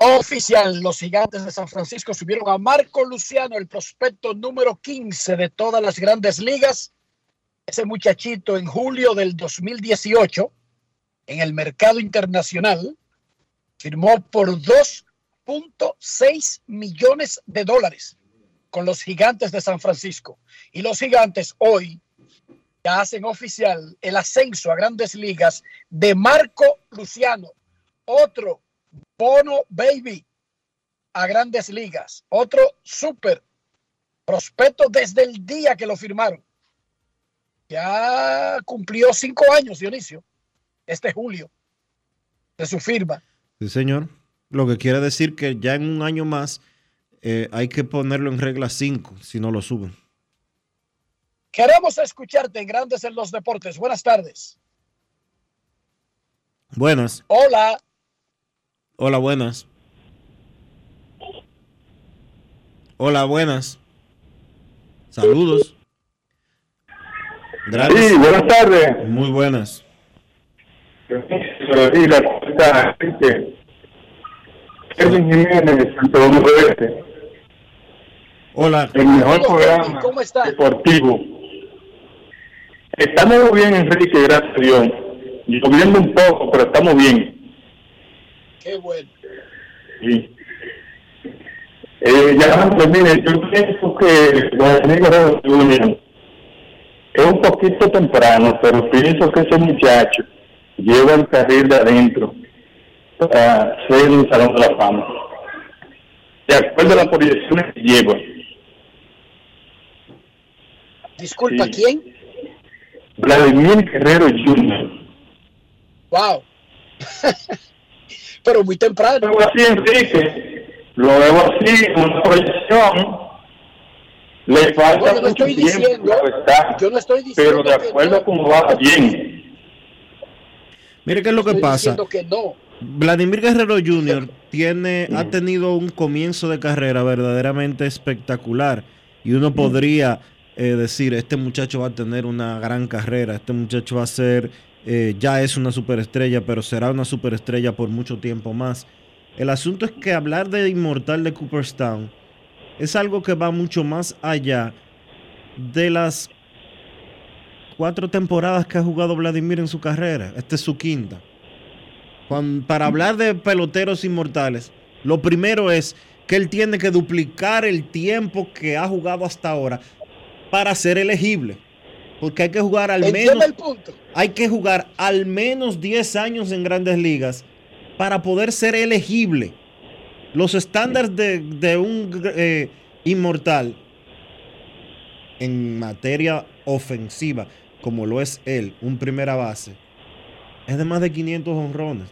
Oficial, los gigantes de San Francisco subieron a Marco Luciano, el prospecto número 15 de todas las grandes ligas. Ese muchachito en julio del 2018, en el mercado internacional, firmó por 2.6 millones de dólares con los gigantes de San Francisco. Y los gigantes hoy ya hacen oficial el ascenso a grandes ligas de Marco Luciano, otro Bono Baby a grandes ligas, otro super prospecto desde el día que lo firmaron. Ya cumplió cinco años, Dionisio, este julio, de su firma. Sí, señor. Lo que quiere decir que ya en un año más eh, hay que ponerlo en regla 5 si no lo suben. Queremos escucharte en Grandes en los Deportes. Buenas tardes. Buenas. Hola. Hola, buenas. Hola, buenas. Saludos. Gracias. Sí, buenas tardes. Muy buenas. Y la cosa es Jiménez, Santo Domingo Este, Hola. el mejor programa deportivo. Estamos bien, Enrique, gracias a Dios. Lloviendo un poco, pero estamos bien. Qué bueno. Sí. Eh, ya, pues mire, yo pienso que la Liga de Junior es un poquito temprano, pero pienso que ese muchacho lleva el carril de adentro para ser un salón de la fama. De acuerdo a las proyecciones que lleva. Disculpa, Sí. ¿quién? Vladimir Guerrero Jr. Wow. Pero muy temprano. Lo veo así, Enrique. Lo veo así, una proyección. Le falta Bueno, no mucho estoy tiempo, diciendo- está. Yo no estoy diciendo Pero de acuerdo a cómo va, bien. Mire qué es lo que Estoy pasa. que no. Vladimir Guerrero Jr. tiene, ha tenido un comienzo de carrera verdaderamente espectacular y uno podría eh, decir, este muchacho va a tener una gran carrera, este muchacho va a ser, eh, ya es una superestrella, pero será una superestrella por mucho tiempo más. El asunto es que hablar de inmortal de Cooperstown es algo que va mucho más allá de las cuatro temporadas que ha jugado Vladimir en su carrera. Esta es su quinta. Para hablar de peloteros inmortales, lo primero es que él tiene que duplicar el tiempo que ha jugado hasta ahora para ser elegible. Porque hay que jugar al menos el punto. hay que jugar al menos 10 años en grandes ligas para poder ser elegible. Los estándares de, un eh, inmortal en materia ofensiva, como lo es él, un primera base, es de más de 500 honrones.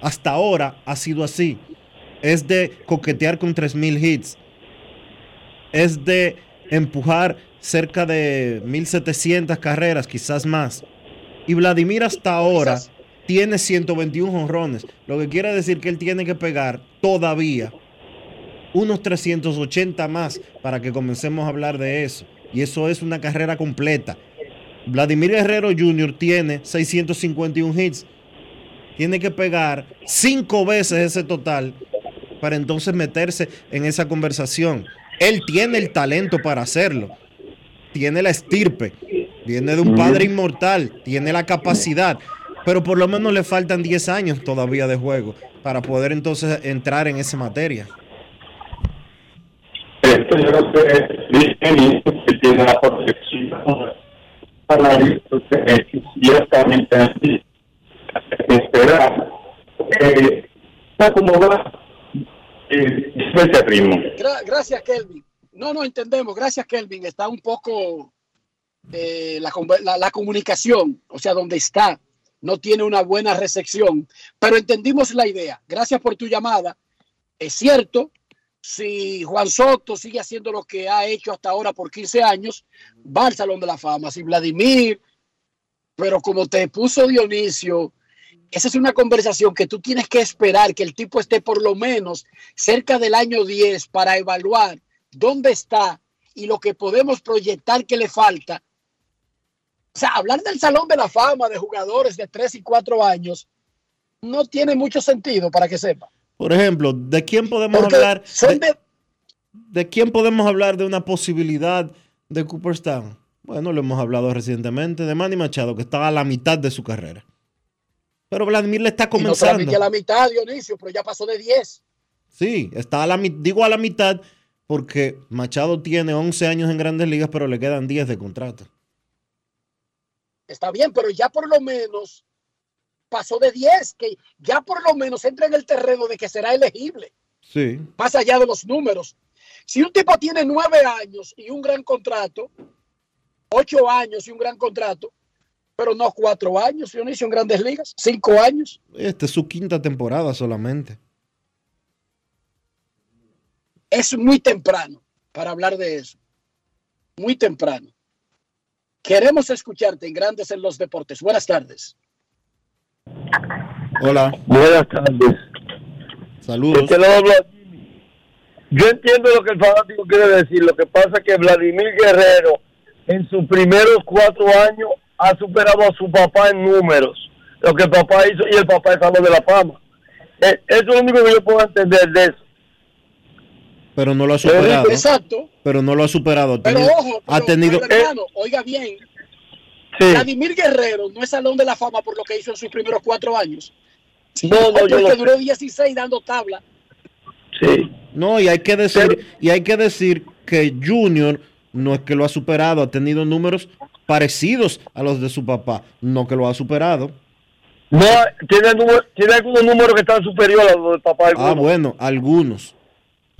Hasta ahora ha sido así. Es de coquetear con 3.000 hits. Es de empujar cerca de 1.700 carreras, quizás más. Y Vladimir hasta ahora tiene 121 jonrones, lo que quiere decir que él tiene que pegar todavía unos 380 más para que comencemos a hablar de eso. Y eso es una carrera completa. Vladimir Guerrero Jr. tiene 651 hits. Tiene que pegar cinco veces ese total para entonces meterse en esa conversación. Él tiene el talento para hacerlo. Tiene la estirpe. Viene de un padre inmortal. Tiene la capacidad. Pero por lo menos le faltan 10 años todavía de juego para poder entonces entrar en esa materia. Esto yo creo que dice que tiene la protección para ciertamente así esperar eh, está como va eh, ese ritmo Gra- gracias, Kelvin. No, no entendemos. Gracias, Kelvin. Está un poco eh, la, la- la comunicación, o sea, donde está, no tiene una buena recepción, pero entendimos la idea. Gracias por tu llamada. Es cierto, si Juan Soto sigue haciendo lo que ha hecho hasta ahora por 15 años, va al Salón de la Fama. Si Vladimir, pero como te puso Dionisio, esa es una conversación que tú tienes que esperar que el tipo esté por lo menos cerca del año 10 para evaluar dónde está y lo que podemos proyectar que le falta. O sea, hablar del Salón de la Fama de jugadores de 3 y 4 años no tiene mucho sentido para que sepa. Por ejemplo, ¿de quién podemos Porque hablar? son de, de quién podemos hablar de una posibilidad de Cooperstown? Bueno, lo hemos hablado recientemente de Manny Machado, que estaba a la mitad de su carrera. Pero Vladimir le está Y no comenzando. a la mitad, Dionisio, pero ya pasó de 10. Sí, está a la digo a la mitad porque Machado tiene 11 años en Grandes Ligas, pero le quedan 10 de contrato. Está bien, pero ya por lo menos pasó de 10, que ya por lo menos entra en el terreno de que será elegible, Sí. más allá de los números. Si un tipo tiene nueve años y un gran contrato, ocho años y un gran contrato, pero no cuatro años, Dionisio, en grandes ligas, cinco años, Esta es su quinta temporada solamente. es muy temprano para hablar de eso. Muy temprano. Queremos escucharte en Grandes en los Deportes. Buenas tardes. Hola. Buenas tardes. Saludos. Este. Yo entiendo lo que el fanático quiere decir. Lo que pasa es que Vladimir Guerrero en sus primeros cuatro años ha superado a su papá en números. Lo que el papá hizo y el papá es de la Fama. Eh, Eso es lo único que yo puedo entender de eso. Pero no lo ha superado. Exacto. Pero no lo ha superado. Pero tenido, ojo, ha tenido pero, hermano, oiga bien. Vladimir Guerrero no es Salón de la Fama por lo que hizo en sus primeros cuatro años. No, no, yo lo duró 16 dando tabla. Sí. No, y hay que decir, y hay que decir que Junior no es que lo ha superado, ha tenido números parecidos a los de su papá, no que lo ha superado. No, tiene, número- tiene algunos números que están superiores a los del papá. Ah, algunos. bueno, algunos,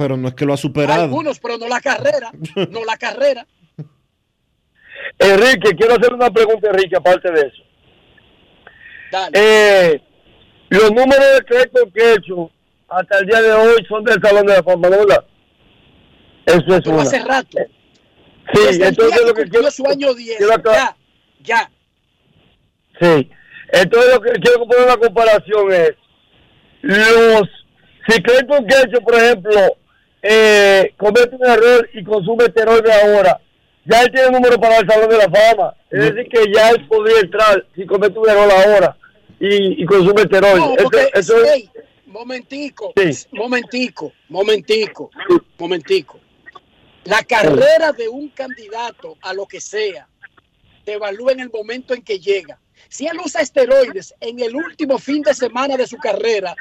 pero no es que lo ha superado. Algunos, pero no la carrera. No la carrera. Enrique, quiero hacer una pregunta, Enrique, aparte de eso. Eh, los números de crédito que he hecho hasta el día de hoy son del Salón de la Fama, ¿no ¿verdad? Eso es Pero una. hace rato. Sí, Desde el entonces día lo que quiero, su año 10. quiero acá- Ya, ya. Sí. Entonces lo que quiero poner una comparación es los si Clayton Kershaw, por ejemplo, eh, comete un error y consume esteroides ahora, ya él tiene número para el Salón de la Fama. Es decir, que ya él podría entrar si comete un error ahora y, y consume esteroides. No, Eso- porque, eso es- ey, momentico, momentico, momentico, momentico. La carrera de un candidato a lo que sea te evalúa en el momento en que llega. Si él usa esteroides en el último fin de semana de su carrera,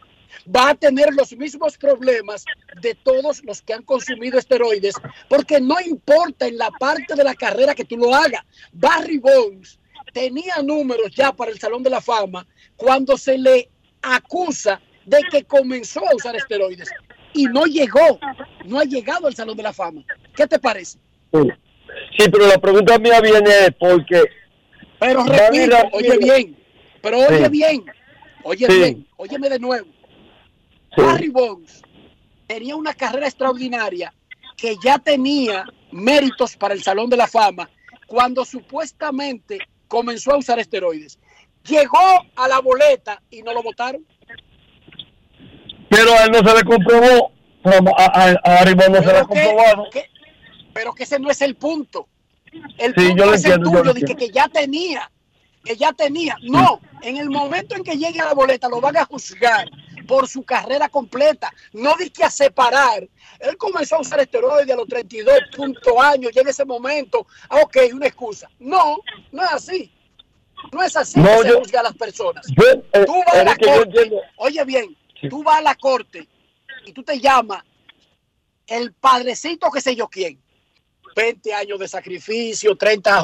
va a tener los mismos problemas de todos los que han consumido esteroides, porque no importa en la parte de la carrera que tú lo hagas. Barry Bonds tenía números ya para el Salón de la Fama cuando se le acusa de que comenzó a usar esteroides y no llegó, no ha llegado al Salón de la Fama. ¿Qué te parece? Sí, pero la pregunta mía viene porque... Pero repito, oye bien, pero oye Sí. bien, oye Sí. bien, óyeme de nuevo. Barry Bonds tenía una carrera extraordinaria que ya tenía méritos para el Salón de la Fama cuando supuestamente comenzó a usar esteroides. llegó a la boleta y no lo votaron. Pero a él no se le comprobó. Pero a, a, a no se le ha Pero que- comprobado. que- pero que ese no es el punto. El Sí, punto yo lo es el entiendo, yo tuyo, lo de que, que ya tenía, que ya tenía. No, en el momento en que llegue a la boleta lo van a juzgar por su carrera completa. No di que a separar. Él comenzó a usar esteroides a los 32 puntos años, llega ese momento. Ah, ok, una excusa. No, no es así. No es así No, que se juzga a las personas. Yo, eh, tú vas a la corte, oye bien, tú vas a la corte y tú te llamas el padrecito que sé yo quién. 20 años de sacrificio, 30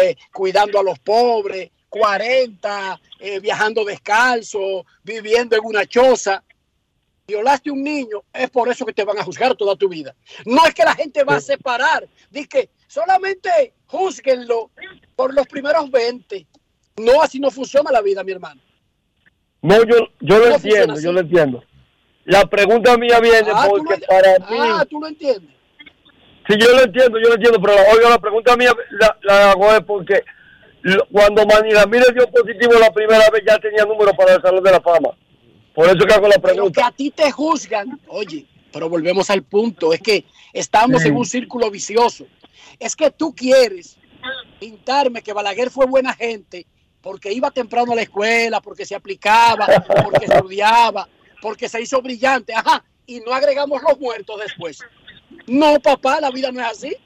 eh, cuidando a los pobres, 40 eh, viajando descalzo, viviendo en una choza. Violaste un niño, es por eso que te van a juzgar toda tu vida. No es que la gente va a separar, dice que solamente juzguenlo por los primeros 20. No, así no funciona la vida, mi hermano. No, yo, yo lo No entiendo, yo lo entiendo. La pregunta mía viene Ah, porque lo- para mí, Ah, tú lo entiendes. sí, yo lo entiendo, yo lo entiendo, pero oiga, la pregunta mía la, la hago es porque cuando Manny Ramírez dio positivo la primera vez ya tenía número para el Salón de la Fama. Por eso que hago la Pero que pregunta. a ti te juzgan, oye, pero volvemos al punto, es que estamos Sí. en un círculo vicioso. Es que tú quieres pintarme que Balaguer fue buena gente porque iba temprano a la escuela, porque se aplicaba, porque estudiaba, porque se hizo brillante, ajá, y no agregamos los muertos después. No, papá, la vida no es así.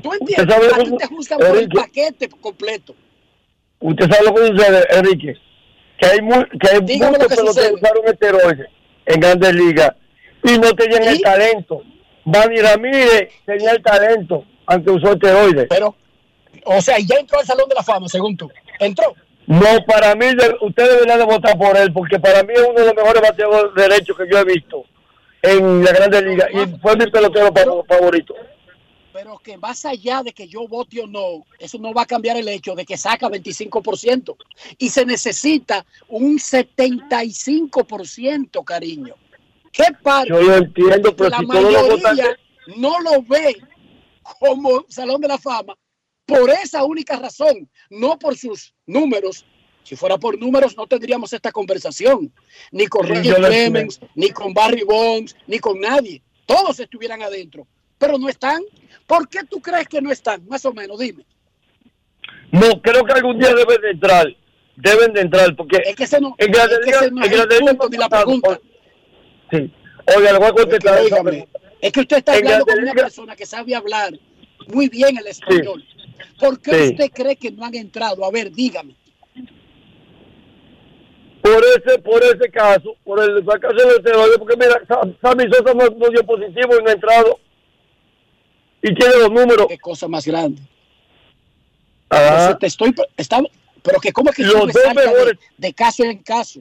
¿Tú entiendes? A ti te juzgan por el paquete completo. Usted sabe lo que sucede, Enrique, que hay, mu- que hay Dígame muchos que usaron esteroides en grandes ligas y no tenían el talento. Manny Ramírez tenía el talento, aunque usó esteroides. Pero, o sea, ya entró al Salón de la Fama, según tú. ¿Entró? No, para mí, de- usted debería de votar por él, porque para mí es uno de los mejores bateadores derechos que yo he visto en la Grandes Ligas y fue mi pelotero fa- favorito. Pero que más allá de que yo vote o no, eso no va a cambiar el hecho de que saca 25%. Y se necesita un 75%, cariño. ¿Qué parte? Yo lo entiendo, pero la si todos los mayoría votantes... no lo ve como Salón de la Fama por esa única razón, no por sus números. Si fuera por números, no tendríamos esta conversación. Ni con Sí, Clemens, ni con Barry Bonds, ni con nadie. Todos estuvieran adentro, pero no están. ¿Por qué tú crees que no están? Más o menos, dime. No, creo que algún día deben de entrar. Deben de entrar, porque Es que ese no, en es que ese no es el punto ni la pregunta. Sí. Oiga, le voy a contestar esa óigame, pregunta. Es que usted está hablando con una persona que sabe hablar muy bien el español. ¿Por qué Sí. usted cree que no han entrado? A ver, dígame. Por ese, por ese caso, por el caso del esteroide, porque mira, Sa- Sammy Sosa no, no dio positivo y no ha entrado. Y tiene los números. Qué cosa más grande. Ah. Te estoy, está, pero que cómo es que Los dos de, mejores. de caso en caso.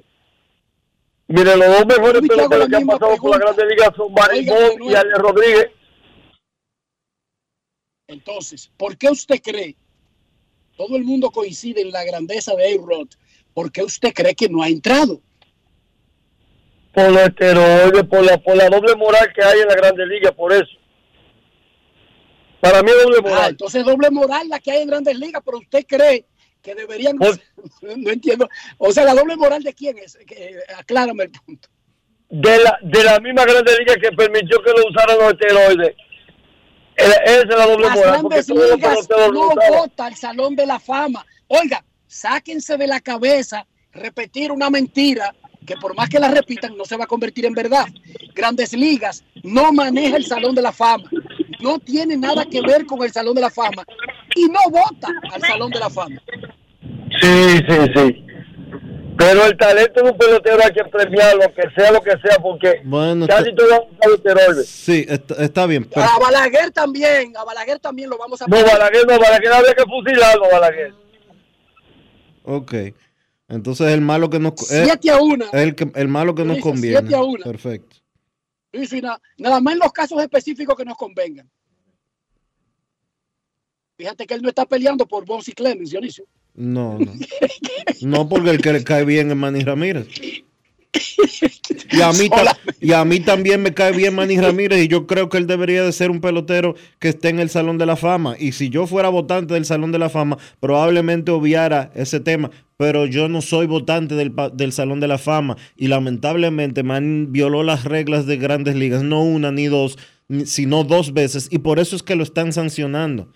Mire, los dos mejores peloteros que han pasado por la pregunta. Grande Liga son Bonds y. Ale Rodríguez. Entonces, ¿por qué usted cree? Todo el mundo coincide en la grandeza de A-Rod. ¿Por qué usted cree que no ha entrado? Por los esteroides, por la, por la doble moral que hay en la Grande Liga, por eso. Para mí es doble Ah, moral. entonces doble moral la que hay en grandes ligas, pero usted cree que deberían... No entiendo. O sea, ¿la doble moral de quién es? Eh, aclárame el punto. de la, de la misma Grande Liga que permitió que lo usaran los esteroides. Esa es la doble Las moral. Grandes ligas no vota al Salón de la Fama. Oiga, sáquense de la cabeza repetir una mentira que por más que la repitan no se va a convertir en verdad. Grandes ligas no maneja el Salón de la Fama. No tiene nada que ver con el Salón de la Fama. Y no vota al Salón de la Fama. Sí, sí, sí. Pero el talento de un pelotero hay que premiarlo, que sea lo que sea, porque Bueno, casi está- todos. Sí, está, está bien. pero- A Balaguer también, a Balaguer también lo vamos a No, Balaguer no, Balaguer había que fusilarlo, Balaguer. ok. Entonces el malo que nos Siete a una. el, que, el malo que nos conviene. siete a una. Perfecto. Sí, na- nada más en los casos específicos que nos convengan. Fíjate que él no está peleando por Bonds y Clemens, Dionisio. No, no. No porque el que le cae bien es Manny Ramírez. Y a, mí ta- y a mí también me cae bien Manny Ramírez y yo creo que él debería de ser un pelotero que esté en el Salón de la Fama. Y si yo fuera votante del Salón de la Fama, probablemente obviara ese tema. Pero yo no soy votante del, del Salón de la Fama. Y lamentablemente Manny violó las reglas de grandes ligas. No una ni dos, sino dos veces. Y por eso es que lo están sancionando.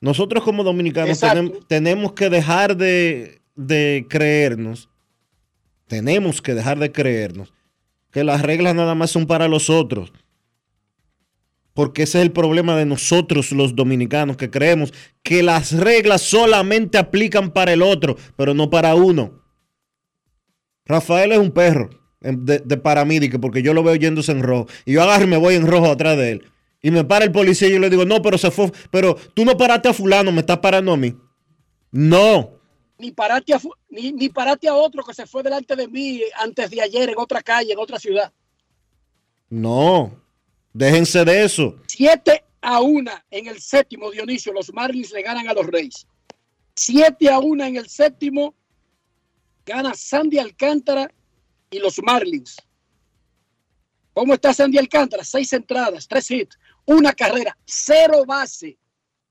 Nosotros como dominicanos Exacto. tenem- tenemos que dejar de, de creernos tenemos que dejar de creernos que las reglas nada más son para los otros. Porque ese es el problema de nosotros los dominicanos, que creemos que las reglas solamente aplican para el otro, pero no para uno. Rafael es un perro em, de, de paramídica, porque yo lo veo yéndose en rojo. Y yo agarro y me voy en rojo atrás de él. Y me para el policía y yo le digo, no, pero se fue, pero tú no paraste a fulano, me estás parando a mí. No, Ni parate, a, ni, ni parate a otro que se fue delante de mí antes de ayer en otra calle, en otra ciudad. no. Déjense de eso. 7 a 1 en el séptimo, Dionisio. Los Marlins le ganan a los Reyes. 7 a 1 en el séptimo. Gana Sandy Alcántara y los Marlins. ¿Cómo está Sandy Alcántara? Seis entradas, tres hits, una carrera, cero base.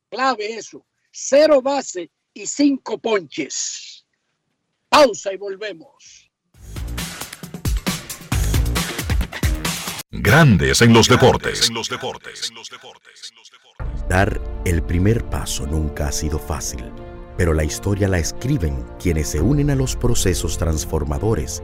Clave eso. Cero base y cinco ponches. Pausa y volvemos. Grandes en los deportes. Dar el primer paso nunca ha sido fácil, pero la historia la escriben quienes se unen a los procesos transformadores,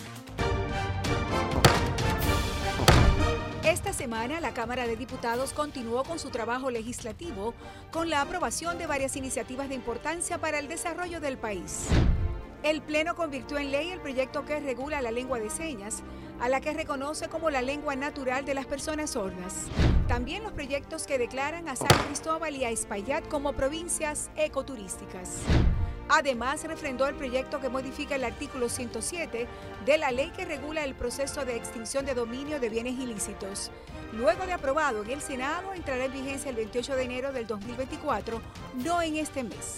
Semana la Cámara de Diputados continuó con su trabajo legislativo con la aprobación de varias iniciativas de importancia para el desarrollo del país. El Pleno convirtió en ley el proyecto que regula la lengua de señas, a la que reconoce como la lengua natural de las personas sordas. También los proyectos que declaran a San Cristóbal y a Espaillat como provincias ecoturísticas. Además, refrendó el proyecto que modifica el artículo 107 de la ley que regula el proceso de extinción de dominio de bienes ilícitos. Luego de aprobado en el Senado, entrará en vigencia el 28 de enero del 2024, no en este mes.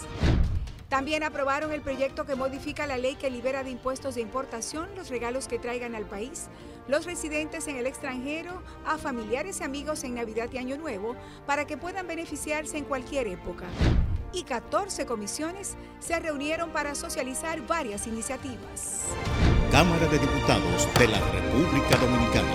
También aprobaron el proyecto que modifica la ley que libera de impuestos de importación los regalos que traigan al país los residentes en el extranjero a familiares y amigos en Navidad y Año Nuevo para que puedan beneficiarse en cualquier época. Y 14 comisiones se reunieron para socializar varias iniciativas. Cámara de Diputados de la República Dominicana.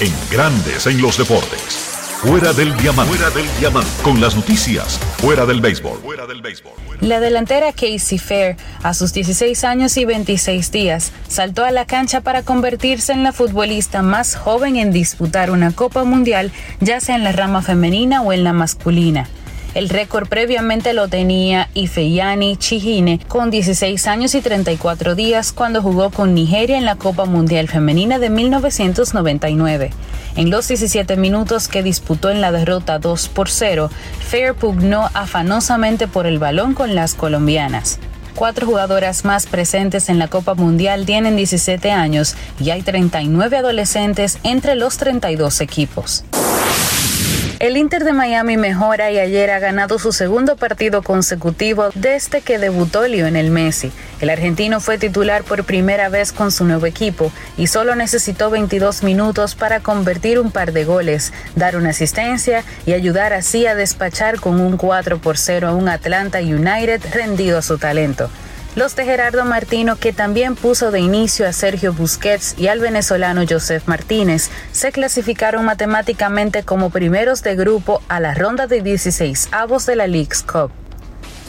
En Grandes en los deportes. Fuera del diamante. Fuera del diamante. Con las noticias. Fuera del béisbol. Fuera del béisbol. La delantera Casey Fair, a sus 16 años y 26 días, saltó a la cancha para convertirse en la futbolista más joven en disputar una Copa Mundial, ya sea en la rama femenina o en la masculina. El récord previamente lo tenía Ifeyani Chihine con 16 años y 34 días cuando jugó con Nigeria en la Copa Mundial Femenina de 1999. En los 17 minutos que disputó en la derrota 2 por 0, Fair pugnó afanosamente por el balón con las colombianas. Cuatro jugadoras más presentes en la Copa Mundial tienen 17 años y hay 39 adolescentes entre los 32 equipos. El Inter de Miami mejora y ayer ha ganado su segundo partido consecutivo desde que debutó Lionel Messi. El argentino fue titular por primera vez con su nuevo equipo y solo necesitó 22 minutos para convertir un par de goles, dar una asistencia y ayudar así a despachar con un 4 por 0 a un Atlanta United rendido a su talento. Los de Gerardo Martino, que también puso de inicio a Sergio Busquets y al venezolano Joseph Martínez, se clasificaron matemáticamente como primeros de grupo a la ronda de 16 avos de la League's Cup.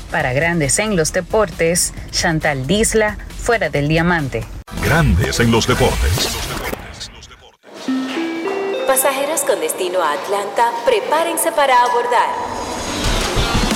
Para Grandes en los Deportes, Chantal Disla, fuera del diamante. Grandes en los deportes. Pasajeros con destino a Atlanta, prepárense para abordar.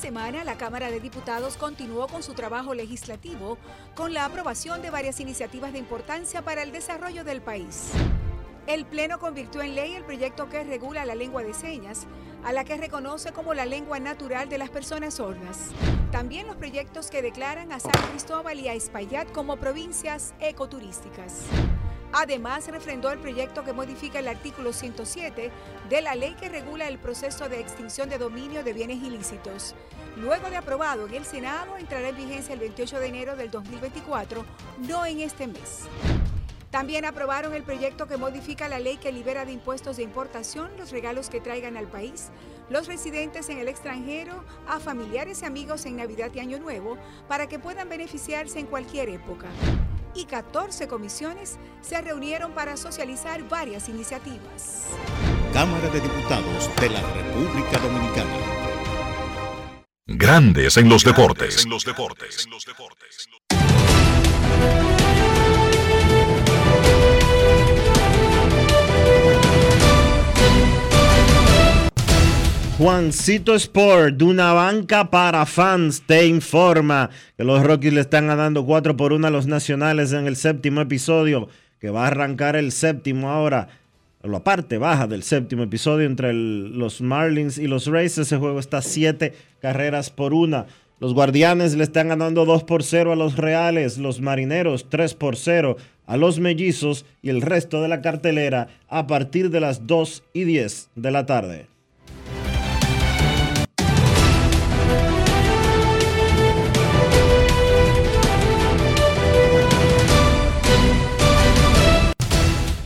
Semana la Cámara de Diputados continuó con su trabajo legislativo con la aprobación de varias iniciativas de importancia para el desarrollo del país. El Pleno convirtió en ley el proyecto que regula la lengua de señas, a la que reconoce como la lengua natural de las personas sordas. También los proyectos que declaran a San Cristóbal y a Espaillat como provincias ecoturísticas. Además, refrendó el proyecto que modifica el artículo 107 de la ley que regula el proceso de extinción de dominio de bienes ilícitos. Luego de aprobado en el Senado, entrará en vigencia el 28 de enero del 2024, no en este mes. También aprobaron el proyecto que modifica la ley que libera de impuestos de importación los regalos que traigan al país los residentes en el extranjero a familiares y amigos en Navidad y Año Nuevo para que puedan beneficiarse en cualquier época y 14 comisiones se reunieron para socializar varias iniciativas. Cámara de Diputados de la República Dominicana. Grandes en los deportes. Juancito Sport, de una banca para fans, te informa que los Rockies le están ganando 4 por 1 a los nacionales en el séptimo episodio, que va a arrancar el séptimo ahora, la parte baja del séptimo episodio entre los Marlins y los Rays. Ese juego está 7 carreras por una. Los Guardianes le están ganando 2 por 0 a los Reales, los Marineros 3 por 0 a los Mellizos y el resto de la cartelera a partir de las 2 y 10 de la tarde.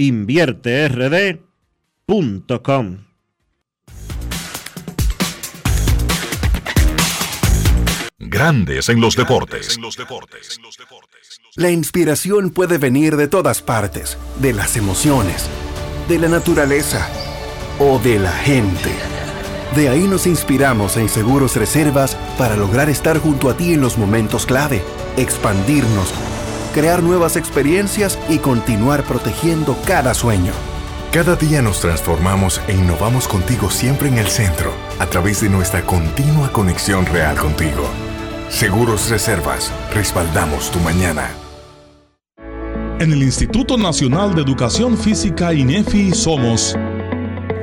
InvierteRD.com Grandes en los deportes. La inspiración puede venir de todas partes, de las emociones, de la naturaleza o de la gente. De ahí nos inspiramos en Seguros Reservas para lograr estar junto a ti en los momentos clave, expandirnos, crear nuevas experiencias y continuar protegiendo cada sueño. Cada día nos transformamos e innovamos contigo siempre en el centro, a través de nuestra continua conexión real contigo. Seguros Reservas, respaldamos tu mañana. En el Instituto Nacional de Educación Física INEFI somos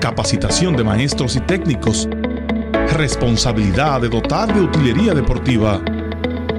capacitación de maestros y técnicos, responsabilidad de dotar de utilería deportiva,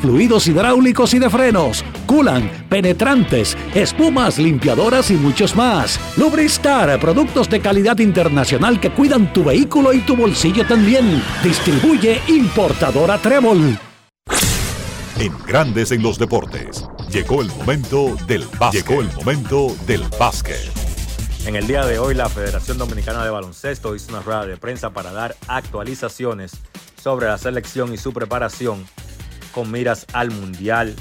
fluidos hidráulicos y de frenos, culan, penetrantes, espumas, limpiadoras y muchos más. Lubristar, productos de calidad internacional que cuidan tu vehículo y tu bolsillo también. Distribuye importadora Trébol. En Grandes en los Deportes, llegó el momento del básquet. Llegó el momento del básquet. En el día de hoy, la Federación Dominicana de Baloncesto hizo una rueda de prensa para dar actualizaciones sobre la selección y su preparación con miras al Mundial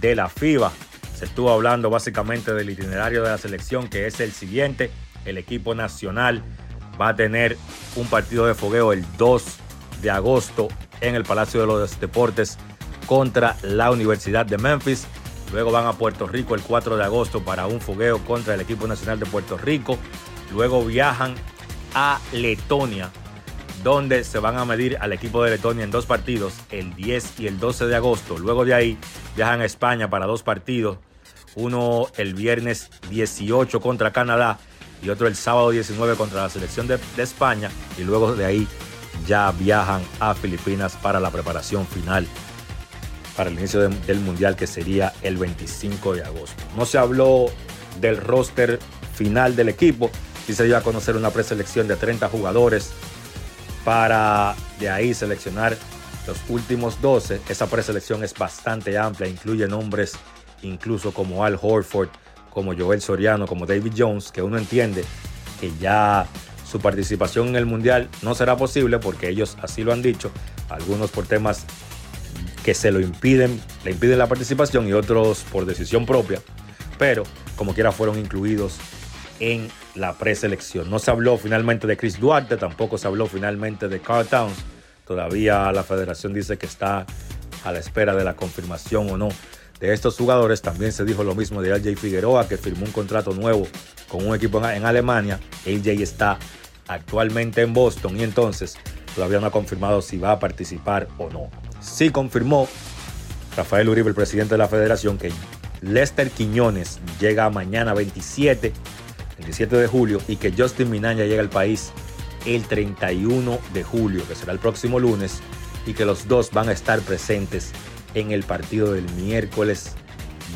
de la FIBA. Se estuvo hablando básicamente del itinerario de la selección, que es el siguiente. El equipo nacional va a tener un partido de fogueo el 2 de agosto en el Palacio de los Deportes contra la Universidad de Memphis. Luego van a Puerto Rico el 4 de agosto para un fogueo contra el equipo nacional de Puerto Rico. Luego viajan a Letonia donde se van a medir al equipo de Letonia en dos partidos, el 10 y el 12 de agosto. Luego de ahí viajan a España para dos partidos, uno el viernes 18 contra Canadá y otro el sábado 19 contra la selección de, España. Y luego de ahí ya viajan a Filipinas para la preparación final para el inicio de- del Mundial que sería el 25 de agosto. No se habló del roster final del equipo, sí se dio a conocer una preselección de 30 jugadores para de ahí seleccionar los últimos 12. Esa preselección es bastante amplia, incluye nombres incluso como Al Horford, como Joel Soriano, como David Jones, que uno entiende que ya su participación en el Mundial no será posible porque ellos así lo han dicho, algunos por temas que se lo impiden, le impiden la participación y otros por decisión propia, pero como quiera fueron incluidos en la preselección. No se habló finalmente de Chris Duarte, tampoco se habló finalmente de Carl Towns. Todavía la federación dice que está a la espera de la confirmación o no de estos jugadores. También se dijo lo mismo de LJ Figueroa, que firmó un contrato nuevo con un equipo en Alemania. LJ está actualmente en Boston y entonces todavía no ha confirmado si va a participar o no. Sí confirmó Rafael Uribe, el presidente de la federación, que Lester Quiñones llega mañana 27, 27 de julio y que Justin Minaya llega al país el 31 de julio, que será el próximo lunes, y que los dos van a estar presentes en el partido del miércoles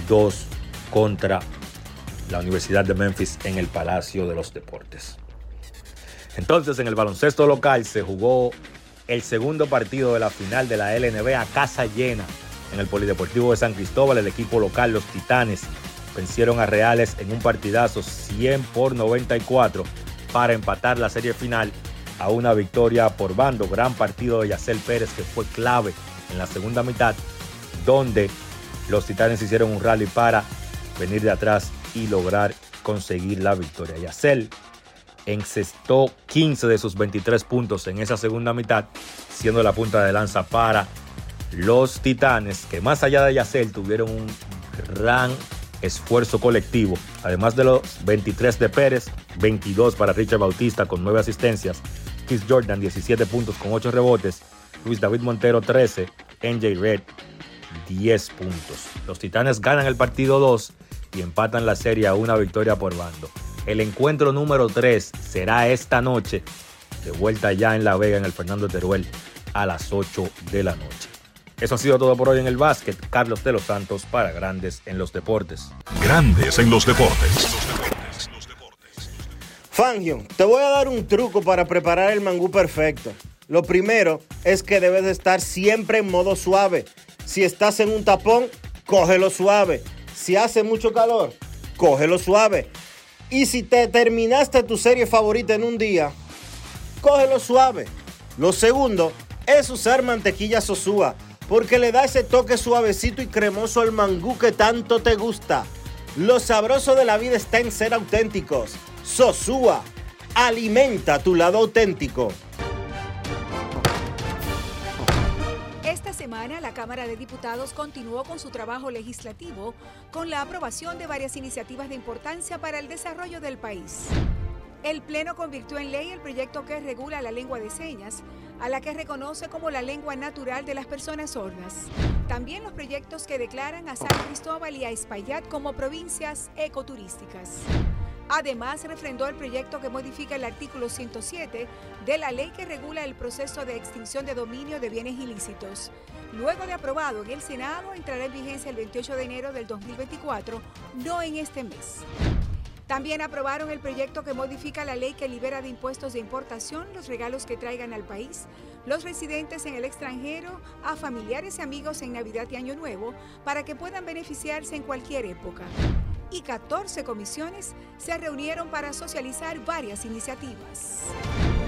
2 contra la Universidad de Memphis en el Palacio de los Deportes. Entonces, en el baloncesto local se jugó el segundo partido de la final de la LNB a casa llena en el Polideportivo de San Cristóbal. El equipo local, los Titanes, vencieron a Reales en un partidazo 100 por 94 para empatar la serie final a una victoria por bando. Gran partido de Yacel Pérez que fue clave en la segunda mitad, donde los Titanes hicieron un rally para venir de atrás y lograr conseguir la victoria. Yacel encestó 15 de sus 23 puntos en esa segunda mitad, siendo la punta de lanza para los Titanes, que más allá de Yacel tuvieron un gran esfuerzo colectivo. Además de los 23 de Pérez, 22 para Richard Bautista con 9 asistencias, Chris Jordan 17 puntos con 8 rebotes, Luis David Montero 13, NJ Red 10 puntos. Los Titanes ganan el partido 2 y empatan la serie a una victoria por bando. El encuentro número 3 será esta noche, de vuelta ya en La Vega en el Fernando Teruel a las 8 de la noche. Eso ha sido todo por hoy en el básquet. Carlos de los Santos para Grandes en los Deportes. Grandes en los deportes. Fangio, te voy a dar un truco para preparar el mangú perfecto. Lo primero es que debes de estar siempre en modo suave. Si estás en un tapón, cógelo suave. Si hace mucho calor, cógelo suave. Y si te terminaste tu serie favorita en un día, cógelo suave. Lo segundo es usar mantequilla sosúa, porque le da ese toque suavecito y cremoso al mangú que tanto te gusta. Lo sabroso de la vida está en ser auténticos. Sosúa, alimenta tu lado auténtico. Esta semana la Cámara de Diputados continuó con su trabajo legislativo con la aprobación de varias iniciativas de importancia para el desarrollo del país. El Pleno convirtió en ley el proyecto que regula la lengua de señas, a la que reconoce como la lengua natural de las personas sordas. También los proyectos que declaran a San Cristóbal y a Espaillat como provincias ecoturísticas. Además, refrendó el proyecto que modifica el artículo 107 de la ley que regula el proceso de extinción de dominio de bienes ilícitos. Luego de aprobado en el Senado, entrará en vigencia el 28 de enero del 2024, no en este mes. También aprobaron el proyecto que modifica la ley que libera de impuestos de importación los regalos que traigan al país los residentes en el extranjero a familiares y amigos en Navidad y Año Nuevo para que puedan beneficiarse en cualquier época. Y 14 comisiones se reunieron para socializar varias iniciativas.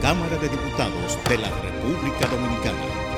Cámara de Diputados de la República Dominicana.